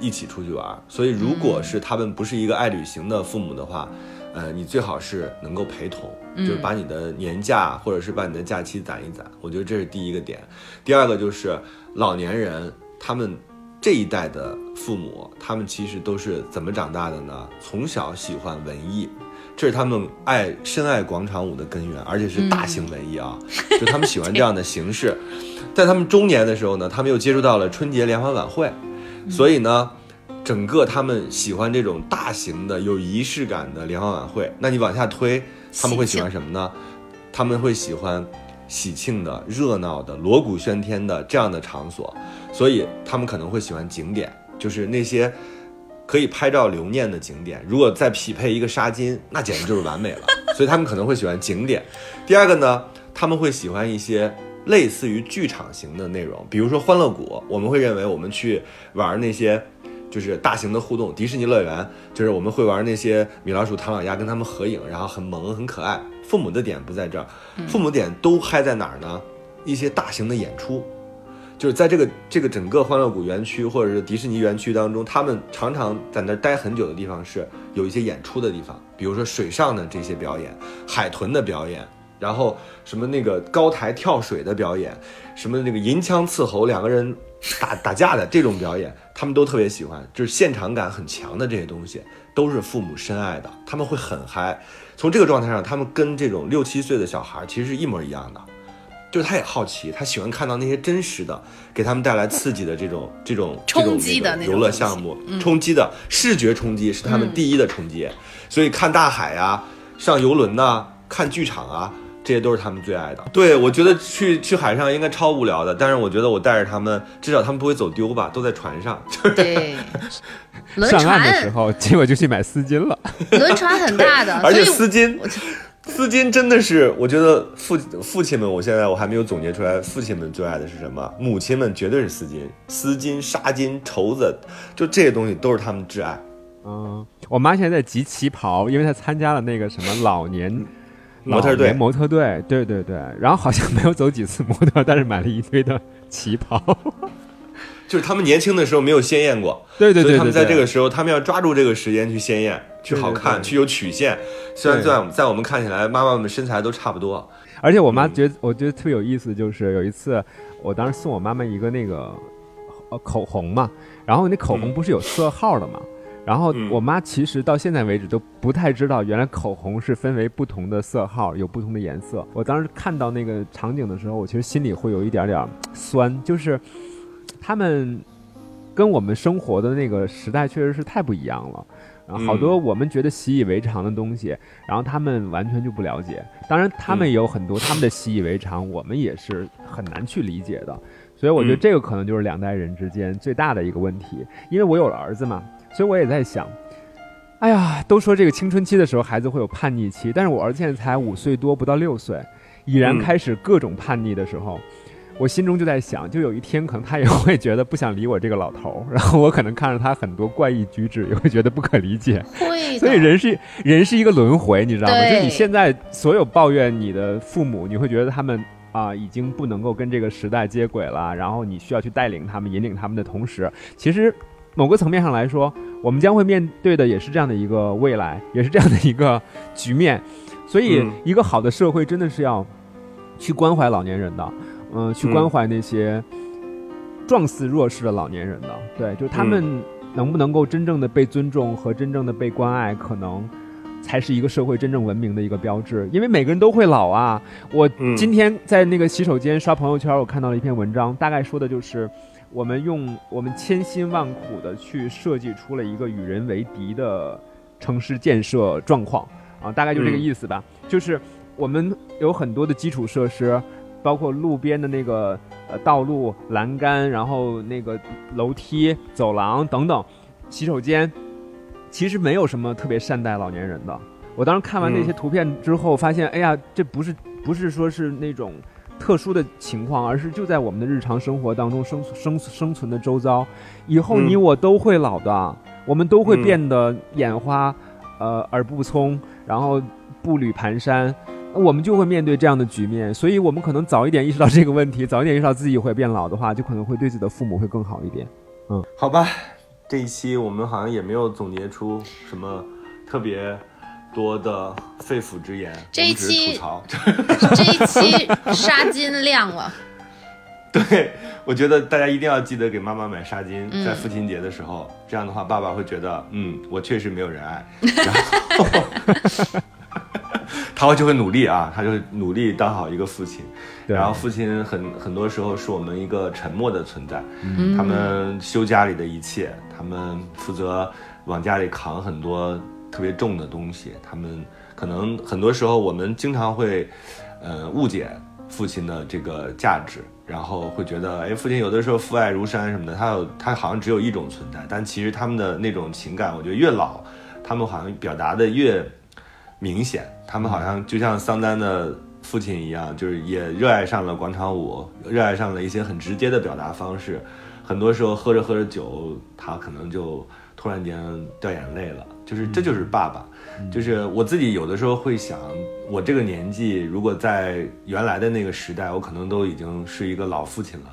S3: 一起出去玩。所以，如果是他们不是一个爱旅行的父母的话，呃，你最好是能够陪同，就是把你的年假或者是把你的假期攒一攒。我觉得这是第一个点。第二个就是老年人他们。这一代的父母，他们其实都是怎么长大的呢？从小喜欢文艺，这是他们爱深爱广场舞的根源，而且是大型文艺啊，*laughs* 就他们喜欢这样的形式。在他们中年的时候呢，他们又接触到了春节联欢晚会，所以呢，整个他们喜欢这种大型的有仪式感的联欢晚会。那你往下推，他们会喜欢什么呢？他们会喜欢。喜庆的、热闹的、锣鼓喧天的这样的场所，所以他们可能会喜欢景点，就是那些可以拍照留念的景点。如果再匹配一个纱巾，那简直就是完美了。*laughs* 所以他们可能会喜欢景点。第二个呢，他们会喜欢一些类似于剧场型的内容，比如说欢乐谷。我们会认为我们去玩那些就是大型的互动，迪士尼乐园，就是我们会玩那些米老鼠、唐老鸭跟他们合影，然后很萌很可爱。父母的点不在这儿，父母点都嗨在哪儿呢？一些大型的演出，就是在这个这个整个欢乐谷园区或者是迪士尼园区当中，他们常常在那儿待很久的地方是有一些演出的地方，比如说水上的这些表演，海豚的表演，然后什么那个高台跳水的表演，什么那个银枪刺喉两个人打打架的这种表演，他们都特别喜欢，就是现场感很强的这些东西，都是父母深爱的，他们会很嗨。从这个状态上，他们跟这种六七岁的小孩其实是一模一样的，就是他也好奇，他喜欢看到那些真实的，给他们带来刺激的这种 *laughs* 这种
S2: 冲击的
S3: 游乐项目，冲击的视觉冲击是他们第一的冲击，所以看大海呀，上游轮呐，看剧场啊，这些都是他们最爱的。对我觉得去去海上应该超无聊的，但是我觉得我带着他们，至少他们不会走丢吧，都在船上。
S2: 对。*laughs*
S4: 上岸的时候，结果就去买丝巾了。
S2: 轮船很大的，*laughs*
S3: 而且丝巾，丝巾真的是，我觉得父父亲们，我现在我还没有总结出来，父亲们最爱的是什么？母亲们绝对是丝巾、丝巾、纱巾、绸子，就这些东西都是他们挚爱。
S4: 嗯，我妈现在在集旗袍，因为她参加了那个什么老年 *laughs*
S3: 模特队，
S4: 模特队，对对对，然后好像没有走几次模特，但是买了一堆的旗袍。*laughs*
S3: 就是他们年轻的时候没有鲜艳过，
S4: 对对对，
S3: 他们在这个时候，他们要抓住这个时间去鲜艳，去好看，去有曲线。虽然在在我们看起来，妈妈们身材都差不多。
S4: 而且我妈觉得，我觉得特别有意思，就是有一次，我当时送我妈妈一个那个呃口红嘛，然后那口红不是有色号的嘛，然后我妈其实到现在为止都不太知道，原来口红是分为不同的色号，有不同的颜色。我当时看到那个场景的时候，我其实心里会有一点点酸，就是。他们跟我们生活的那个时代确实是太不一样了，然后好多我们觉得习以为常的东西，然后他们完全就不了解。当然，他们也有很多他们的习以为常，我们也是很难去理解的。所以，我觉得这个可能就是两代人之间最大的一个问题。因为我有了儿子嘛，所以我也在想，哎呀，都说这个青春期的时候孩子会有叛逆期，但是我儿子现在才五岁多，不到六岁，已然开始各种叛逆的时候。我心中就在想，就有一天可能他也会觉得不想理我这个老头儿，然后我可能看着他很多怪异举止，也会觉得不可理解。
S2: 会，
S4: 所以人是人是一个轮回，你知道吗？就你现在所有抱怨你的父母，你会觉得他们啊已经不能够跟这个时代接轨了，然后你需要去带领他们、引领他们的同时，其实某个层面上来说，我们将会面对的也是这样的一个未来，也是这样的一个局面。所以，一个好的社会真的是要去关怀老年人的。嗯，去关怀那些状似弱势的老年人的，对，就他们能不能够真正的被尊重和真正的被关爱，可能才是一个社会真正文明的一个标志。因为每个人都会老啊。我今天在那个洗手间刷朋友圈，我看到了一篇文章，大概说的就是我们用我们千辛万苦的去设计出了一个与人为敌的城市建设状况啊，大概就这个意思吧。就是我们有很多的基础设施。包括路边的那个呃道路栏杆，然后那个楼梯、走廊等等，洗手间，其实没有什么特别善待老年人的。我当时看完那些图片之后，发现，哎呀，这不是不是说是那种特殊的情况，而是就在我们的日常生活当中生生生存的周遭。以后你我都会老的，我们都会变得眼花，呃耳不聪，然后步履蹒跚。我们就会面对这样的局面，所以我们可能早一点意识到这个问题，早一点意识到自己会变老的话，就可能会对自己的父母会更好一点。嗯，
S3: 好吧，这一期我们好像也没有总结出什么特别多的肺腑之言，
S2: 这一期
S3: 吐槽。*laughs*
S2: 这一期纱巾亮了，*laughs*
S3: 对，我觉得大家一定要记得给妈妈买纱巾，
S2: 嗯
S3: 在父亲节的时候，这样的话爸爸会觉得，嗯，我确实没有人爱，*laughs* 然后他就会努力啊，他就会努力当好一个父亲。
S4: 对。
S3: 然后父亲很很多时候是我们一个沉默的存在，他们修家里的一切，他们负责往家里扛很多特别重的东西，他们可能很多时候我们经常会，呃，误解父亲的这个价值，然后会觉得，哎，父亲有的时候父爱如山什么的，他有他好像只有一种存在，但其实他们的那种情感，我觉得越老，他们好像表达的越明显，他们好像就像桑丹的父亲一样，就是也热爱上了广场舞，热爱上了一些很直接的表达方式。很多时候喝着喝着酒，他可能就突然间掉眼泪了。就是这就是爸爸，就是我自己有的时候会想，我这个年纪如果在原来的那个时代，我可能都已经是一个老父亲了。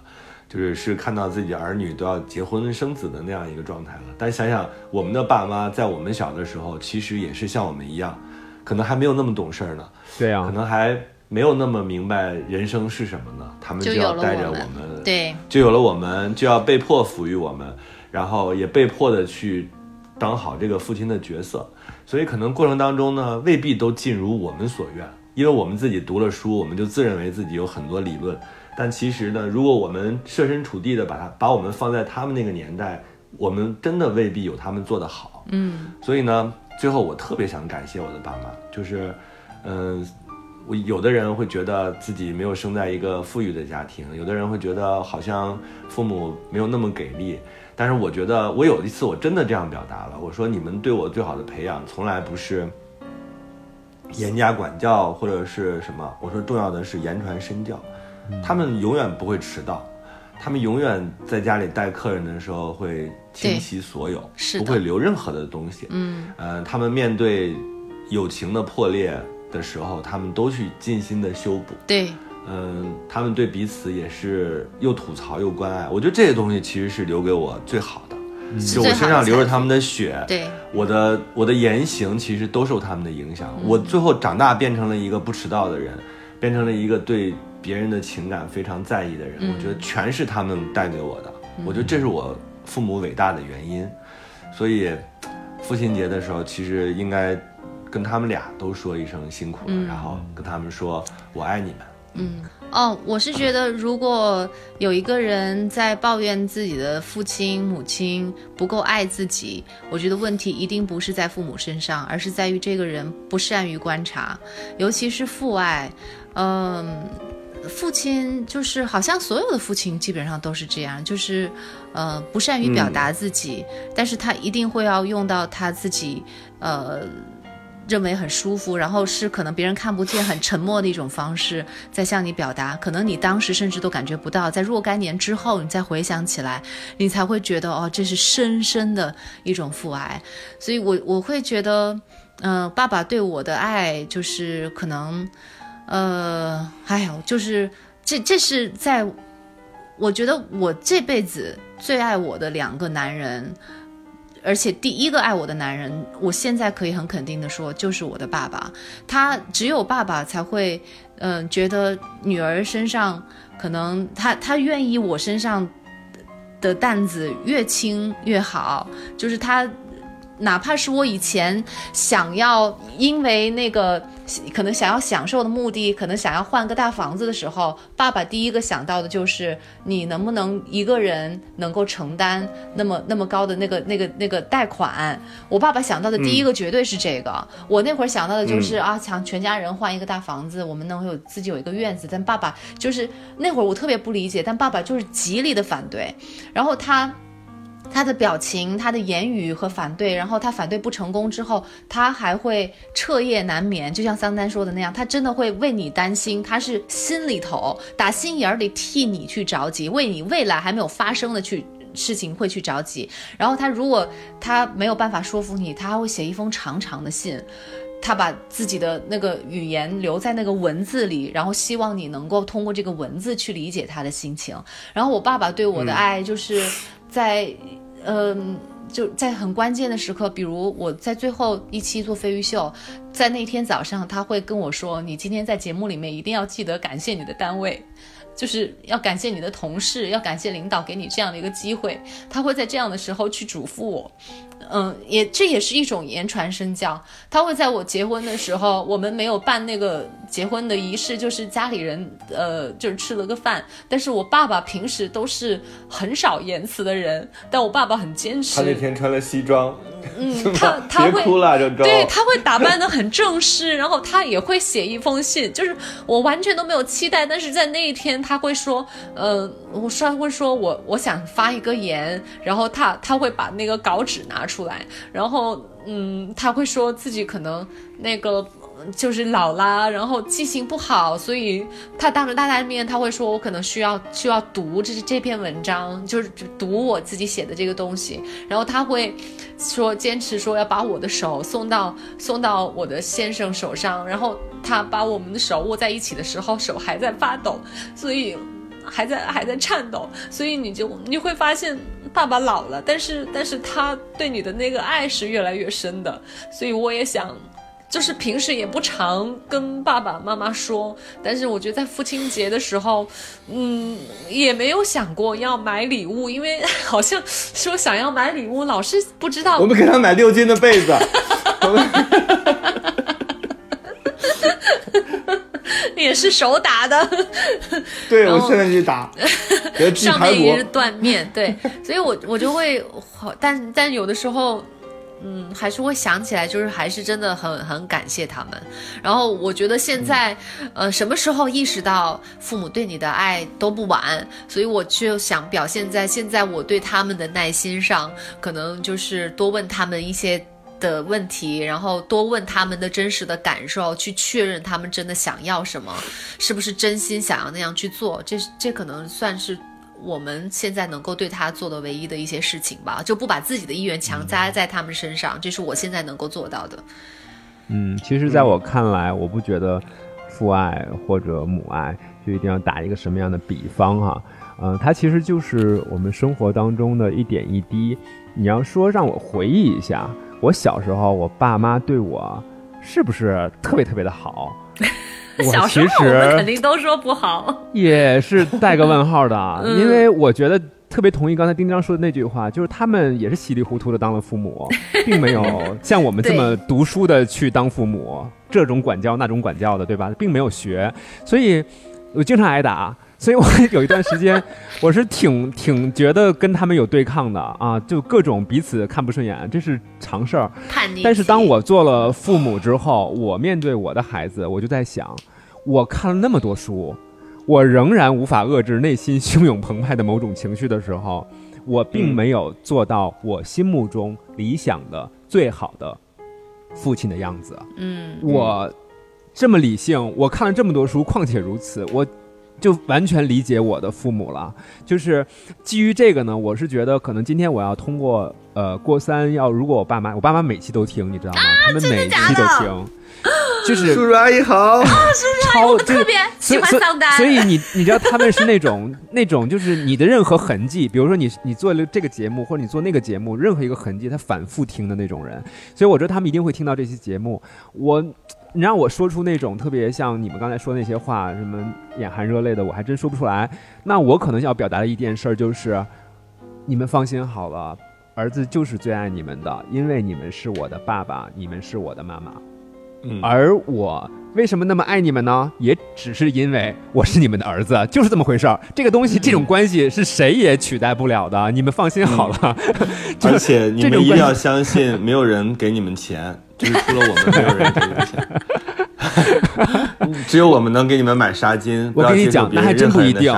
S3: 就是是看到自己儿女都要结婚生子的那样一个状态了。但想想我们的爸妈在我们小的时候，其实也是像我们一样，可能还没有那么懂事儿呢，
S4: 对啊呀、
S3: 可能还没有那么明白人生是什么呢。他们
S2: 就
S3: 要带着
S2: 我们
S3: 们，
S2: 对，
S3: 就有了我们，就要被迫抚育我们，然后也被迫的去当好这个父亲的角色。所以可能过程当中呢，未必都尽如我们所愿，因为我们自己读了书，我们就自认为自己有很多理论，但其实呢，如果我们设身处地的把它把我们放在他们那个年代，我们真的未必有他们做得好。
S2: 嗯，
S3: 所以呢，最后我特别想感谢我的爸妈，就是，嗯、我有的人会觉得自己没有生在一个富裕的家庭，有的人会觉得好像父母没有那么给力。但是我觉得，我有一次我真的这样表达了，我说你们对我最好的培养，从来不是严加管教或者是什么，我说重要的是言传身教。他们永远不会迟到，他们永远在家里带客人的时候会倾其所有，
S2: 是
S3: 不会留任何的东西。
S2: 嗯，
S3: 呃，他们面对友情的破裂的时候，他们都去尽心的修补。
S2: 对，
S3: 嗯，他们对彼此也是又吐槽又关爱。我觉得这些东西其实是留给我最好的，就我身上流着他们的血，
S2: 对，
S3: 我的我的言行其实都受他们的影响。我最后长大变成了一个不迟到的人，变成了一个对别人的情感非常在意的人。我觉得全是他们带给我的。我觉得这是我父母伟大的原因。所以父亲节的时候，其实应该跟他们俩都说一声辛苦了，然后跟他们说我爱你们。
S2: 嗯哦，我是觉得，如果有一个人在抱怨自己的父亲、母亲不够爱自己，我觉得问题一定不是在父母身上，而是在于这个人不善于观察，尤其是父爱。嗯，父亲就是好像所有的父亲基本上都是这样，就是呃不善于表达自己，但是他一定会要用到他自己呃。认为很舒服，然后是可能别人看不见、很沉默的一种方式在向你表达，可能你当时甚至都感觉不到，在若干年之后，你再回想起来，你才会觉得哦，这是深深的一种父爱。所以我我会觉得，嗯、爸爸对我的爱就是可能，呃，哎呦，就是这这是在，我觉得我这辈子最爱我的两个男人。而且第一个爱我的男人，我现在可以很肯定的说，就是我的爸爸。他只有爸爸才会，嗯、觉得女儿身上可能他他愿意我身上的担子越轻越好，就是他。哪怕是我以前想要，因为那个可能想要享受的目的，可能想要换个大房子的时候，爸爸第一个想到的就是你能不能一个人能够承担那么那么高的那个那个那个贷款。我爸爸想到的第一个绝对是这个。我那会儿想到的就是、啊，想全家人换一个大房子，我们能有自己有一个院子。但爸爸就是那会儿我特别不理解，但爸爸就是极力的反对。然后他。他的表情、他的言语和反对，然后他反对不成功之后，他还会彻夜难眠，就像桑丹说的那样，他真的会为你担心，他是心里头打心眼儿里替你去着急，为你未来还没有发生的去事情会去着急。然后他如果他没有办法说服你，他还会写一封长长的信。他把自己的那个语言留在那个文字里，然后希望你能够通过这个文字去理解他的心情。然后我爸爸对我的爱就是在。嗯、就在很关键的时刻，比如我在最后一期做飞鱼秀，在那天早上，他会跟我说：“你今天在节目里面一定要记得感谢你的单位。”就是要感谢你的同事，要感谢领导给你这样的一个机会。他会在这样的时候去嘱咐我，嗯，也这也是一种言传身教。他会在我结婚的时候，我们没有办那个结婚的仪式，就是家里人呃就是吃了个饭。但是我爸爸平时都是很少言辞的人，但我爸爸很坚持。
S3: 他那天穿了西装，
S2: 嗯，*laughs* 他他会
S3: 哭了，周周。
S2: 对，他会打扮的很正式，然后他也会写一封信，就是我完全都没有期待，但是在那一天他会说，呃，我说会说我我想发一个言，然后他他会把那个稿纸拿出出来，然后嗯，他会说自己可能那个。就是老啦，然后记性不好，所以他当着大家的面，他会说，我可能需要需要读这这篇文章，就是读我自己写的这个东西，然后他会说坚持说要把我的手送到送到我的先生手上，然后他把我们的手握在一起的时候，手还在发抖，所以还在还在颤抖，所以你就你会发现爸爸老了，但是但是他对你的那个爱是越来越深的，所以我也想。就是平时也不常跟爸爸妈妈说，但是我觉得在父亲节的时候，嗯，也没有想过要买礼物，因为 *laughs* 好像说想要买礼物，老是不知道
S3: 我们给他买六斤的被子，*laughs* *laughs*
S2: 也是手打的，*laughs*
S3: 对我现在就打，
S2: 上面也是
S3: 骨。
S2: 断面，对，所以我我就会，但但有的时候。嗯，还是会想起来，就是还是真的很很感谢他们。然后我觉得现在，呃，什么时候意识到父母对你的爱都不晚，所以我就想表现在现在我对他们的耐心上，可能就是多问他们一些的问题，然后多问他们的真实的感受，去确认他们真的想要什么，是不是真心想要那样去做。这这可能算是我们现在能够对他做的唯一的一些事情吧，就不把自己的意愿强加在他们身上，这是我现在能够做到的。
S4: 嗯，其实，在我看来，我不觉得父爱或者母爱就一定要打一个什么样的比方哈。嗯、它其实就是我们生活当中的一点一滴。你要说让我回忆一下，我小时候我爸妈对我是不是特别特别的好？*laughs* 我
S2: 小时
S4: 其
S2: 候我们肯定都说不好，*laughs*
S4: 也是带个问号的，
S2: 嗯
S4: 因为我觉得特别同意刚才丁章说的那句话，就是他们也是稀里糊涂的当了父母，并没有 *laughs* 像我们这么读书的去当父母，这种管教那种管教的，对吧？并没有学，所以我经常挨打。所以我有一段时间，*laughs* 我是挺挺觉得跟他们有对抗的啊，就各种彼此看不顺眼，这是常事儿。
S2: 叛逆。
S4: 但是当我做了父母之后，我面对我的孩子，我就在想，我看了那么多书，我仍然无法遏制内心汹涌澎湃的某种情绪的时候，我并没有做到我心目中理想的最好的父亲的样子。
S2: 嗯，
S4: 我这么理性，我看了这么多书，况且如此，我就完全理解我的父母了。就是基于这个呢，我是觉得可能今天我要通过呃过三要，如果我爸妈，我爸妈每期都听，你知道吗？他们每期都听，就是
S3: 叔叔阿姨好，
S4: 超就是
S2: 特别喜欢
S4: 所以你你知道他们是那种 *laughs* 那种就是你的任何痕迹，比如说你你做了这个节目或者你做那个节目，任何一个痕迹他反复听的那种人，所以我觉得他们一定会听到这期节目。我你让我说出那种特别像你们刚才说那些话，什么眼含热泪的，我还真说不出来。那我可能要表达的一件事儿就是，你们放心好了，儿子就是最爱你们的，因为你们是我的爸爸，你们是我的妈妈。
S3: 嗯
S4: 而我为什么那么爱你们呢？也只是因为我是你们的儿子，就是这么回事儿。这个东西，这种关系是谁也取代不了的，你们放心好了。*laughs* 就
S3: 而且你们一定要相信，没有人给你们钱，就是除了我们，没有人给你们钱。*laughs* 只有我们能给你们买纱巾。
S4: 我跟你讲那还真不一定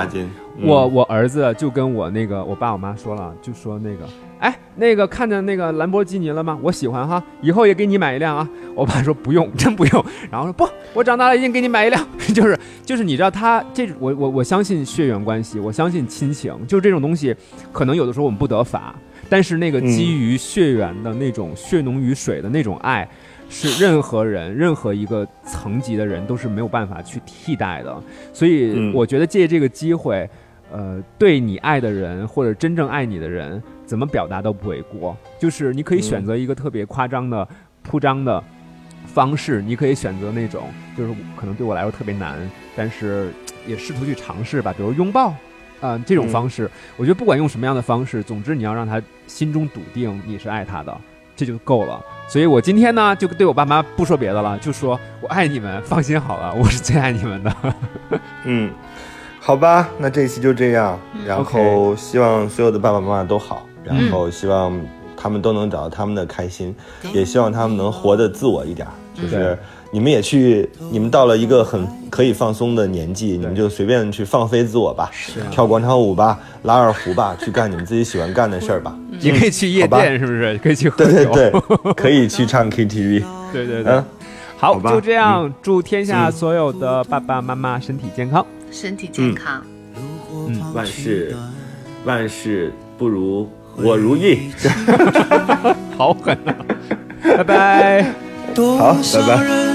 S4: 我我儿子就跟我那个我爸我妈说了，就说那个，哎，那个看见那个兰博基尼了吗？我喜欢哈，以后也给你买一辆啊。我爸说不用，真不用。然后说不，我长大了一定给你买一辆。*laughs* 就是就是你知道他这我我我相信血缘关系，我相信亲情，就是这种东西，可能有的时候我们不得法，但是那个
S3: 嗯
S4: 基于血缘的那种血浓于水的那种爱。是任何人、任何一个层级的人都是没有办法去替代的，所以
S3: 嗯
S4: 我觉得借这个机会，呃，对你爱的人或者真正爱你的人，怎么表达都不为过。就是你可以选择一个特别夸张的、铺张的方式，你可以选择那种就是可能对我来说特别难，但是也试图去尝试吧，比如拥抱。啊、这种方式，我觉得不管用什么样的方式，总之你要让他心中笃定你是爱他的，这就够了。所以我今天呢，就对我爸妈不说别的了，就说我爱你们，放心好了，我是最爱你们的。*laughs*
S3: 嗯，好吧，那这一期就这样。然后希望所有的爸爸妈妈都好，然后希望他们都能找到他们的开心，也希望他们能活得自我一点儿。就是你们也去，你们到了一个很可以放松的年纪，你们就随便去放飞自我吧，跳广场舞吧，拉二胡吧，去干你们自己喜欢干的事儿吧。
S4: 也可以去夜店，是不是？可以去喝
S3: 对
S4: 酒。
S3: 对对对，可以去唱 KTV。*laughs*
S4: 对对对
S3: 嗯，
S4: 好，
S3: 好
S4: 就这样，祝天下所有的爸爸妈妈身体健康。
S2: 身体健康。
S4: 嗯
S3: 万事万事不如我如意。*laughs*
S4: 好狠啊！*laughs* 拜拜。
S3: 好拜拜
S6: 人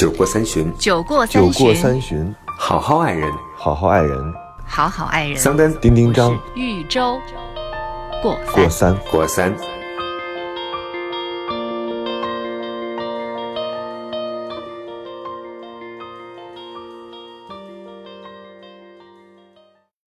S1: 酒过三巡，
S2: 酒过三巡，
S3: 过三巡，
S1: 好好爱人。
S3: 好好爱人。
S2: 好好爱人。
S1: 桑丹
S3: 丁丁张
S2: 豫州过三
S3: 过三。
S1: 过三。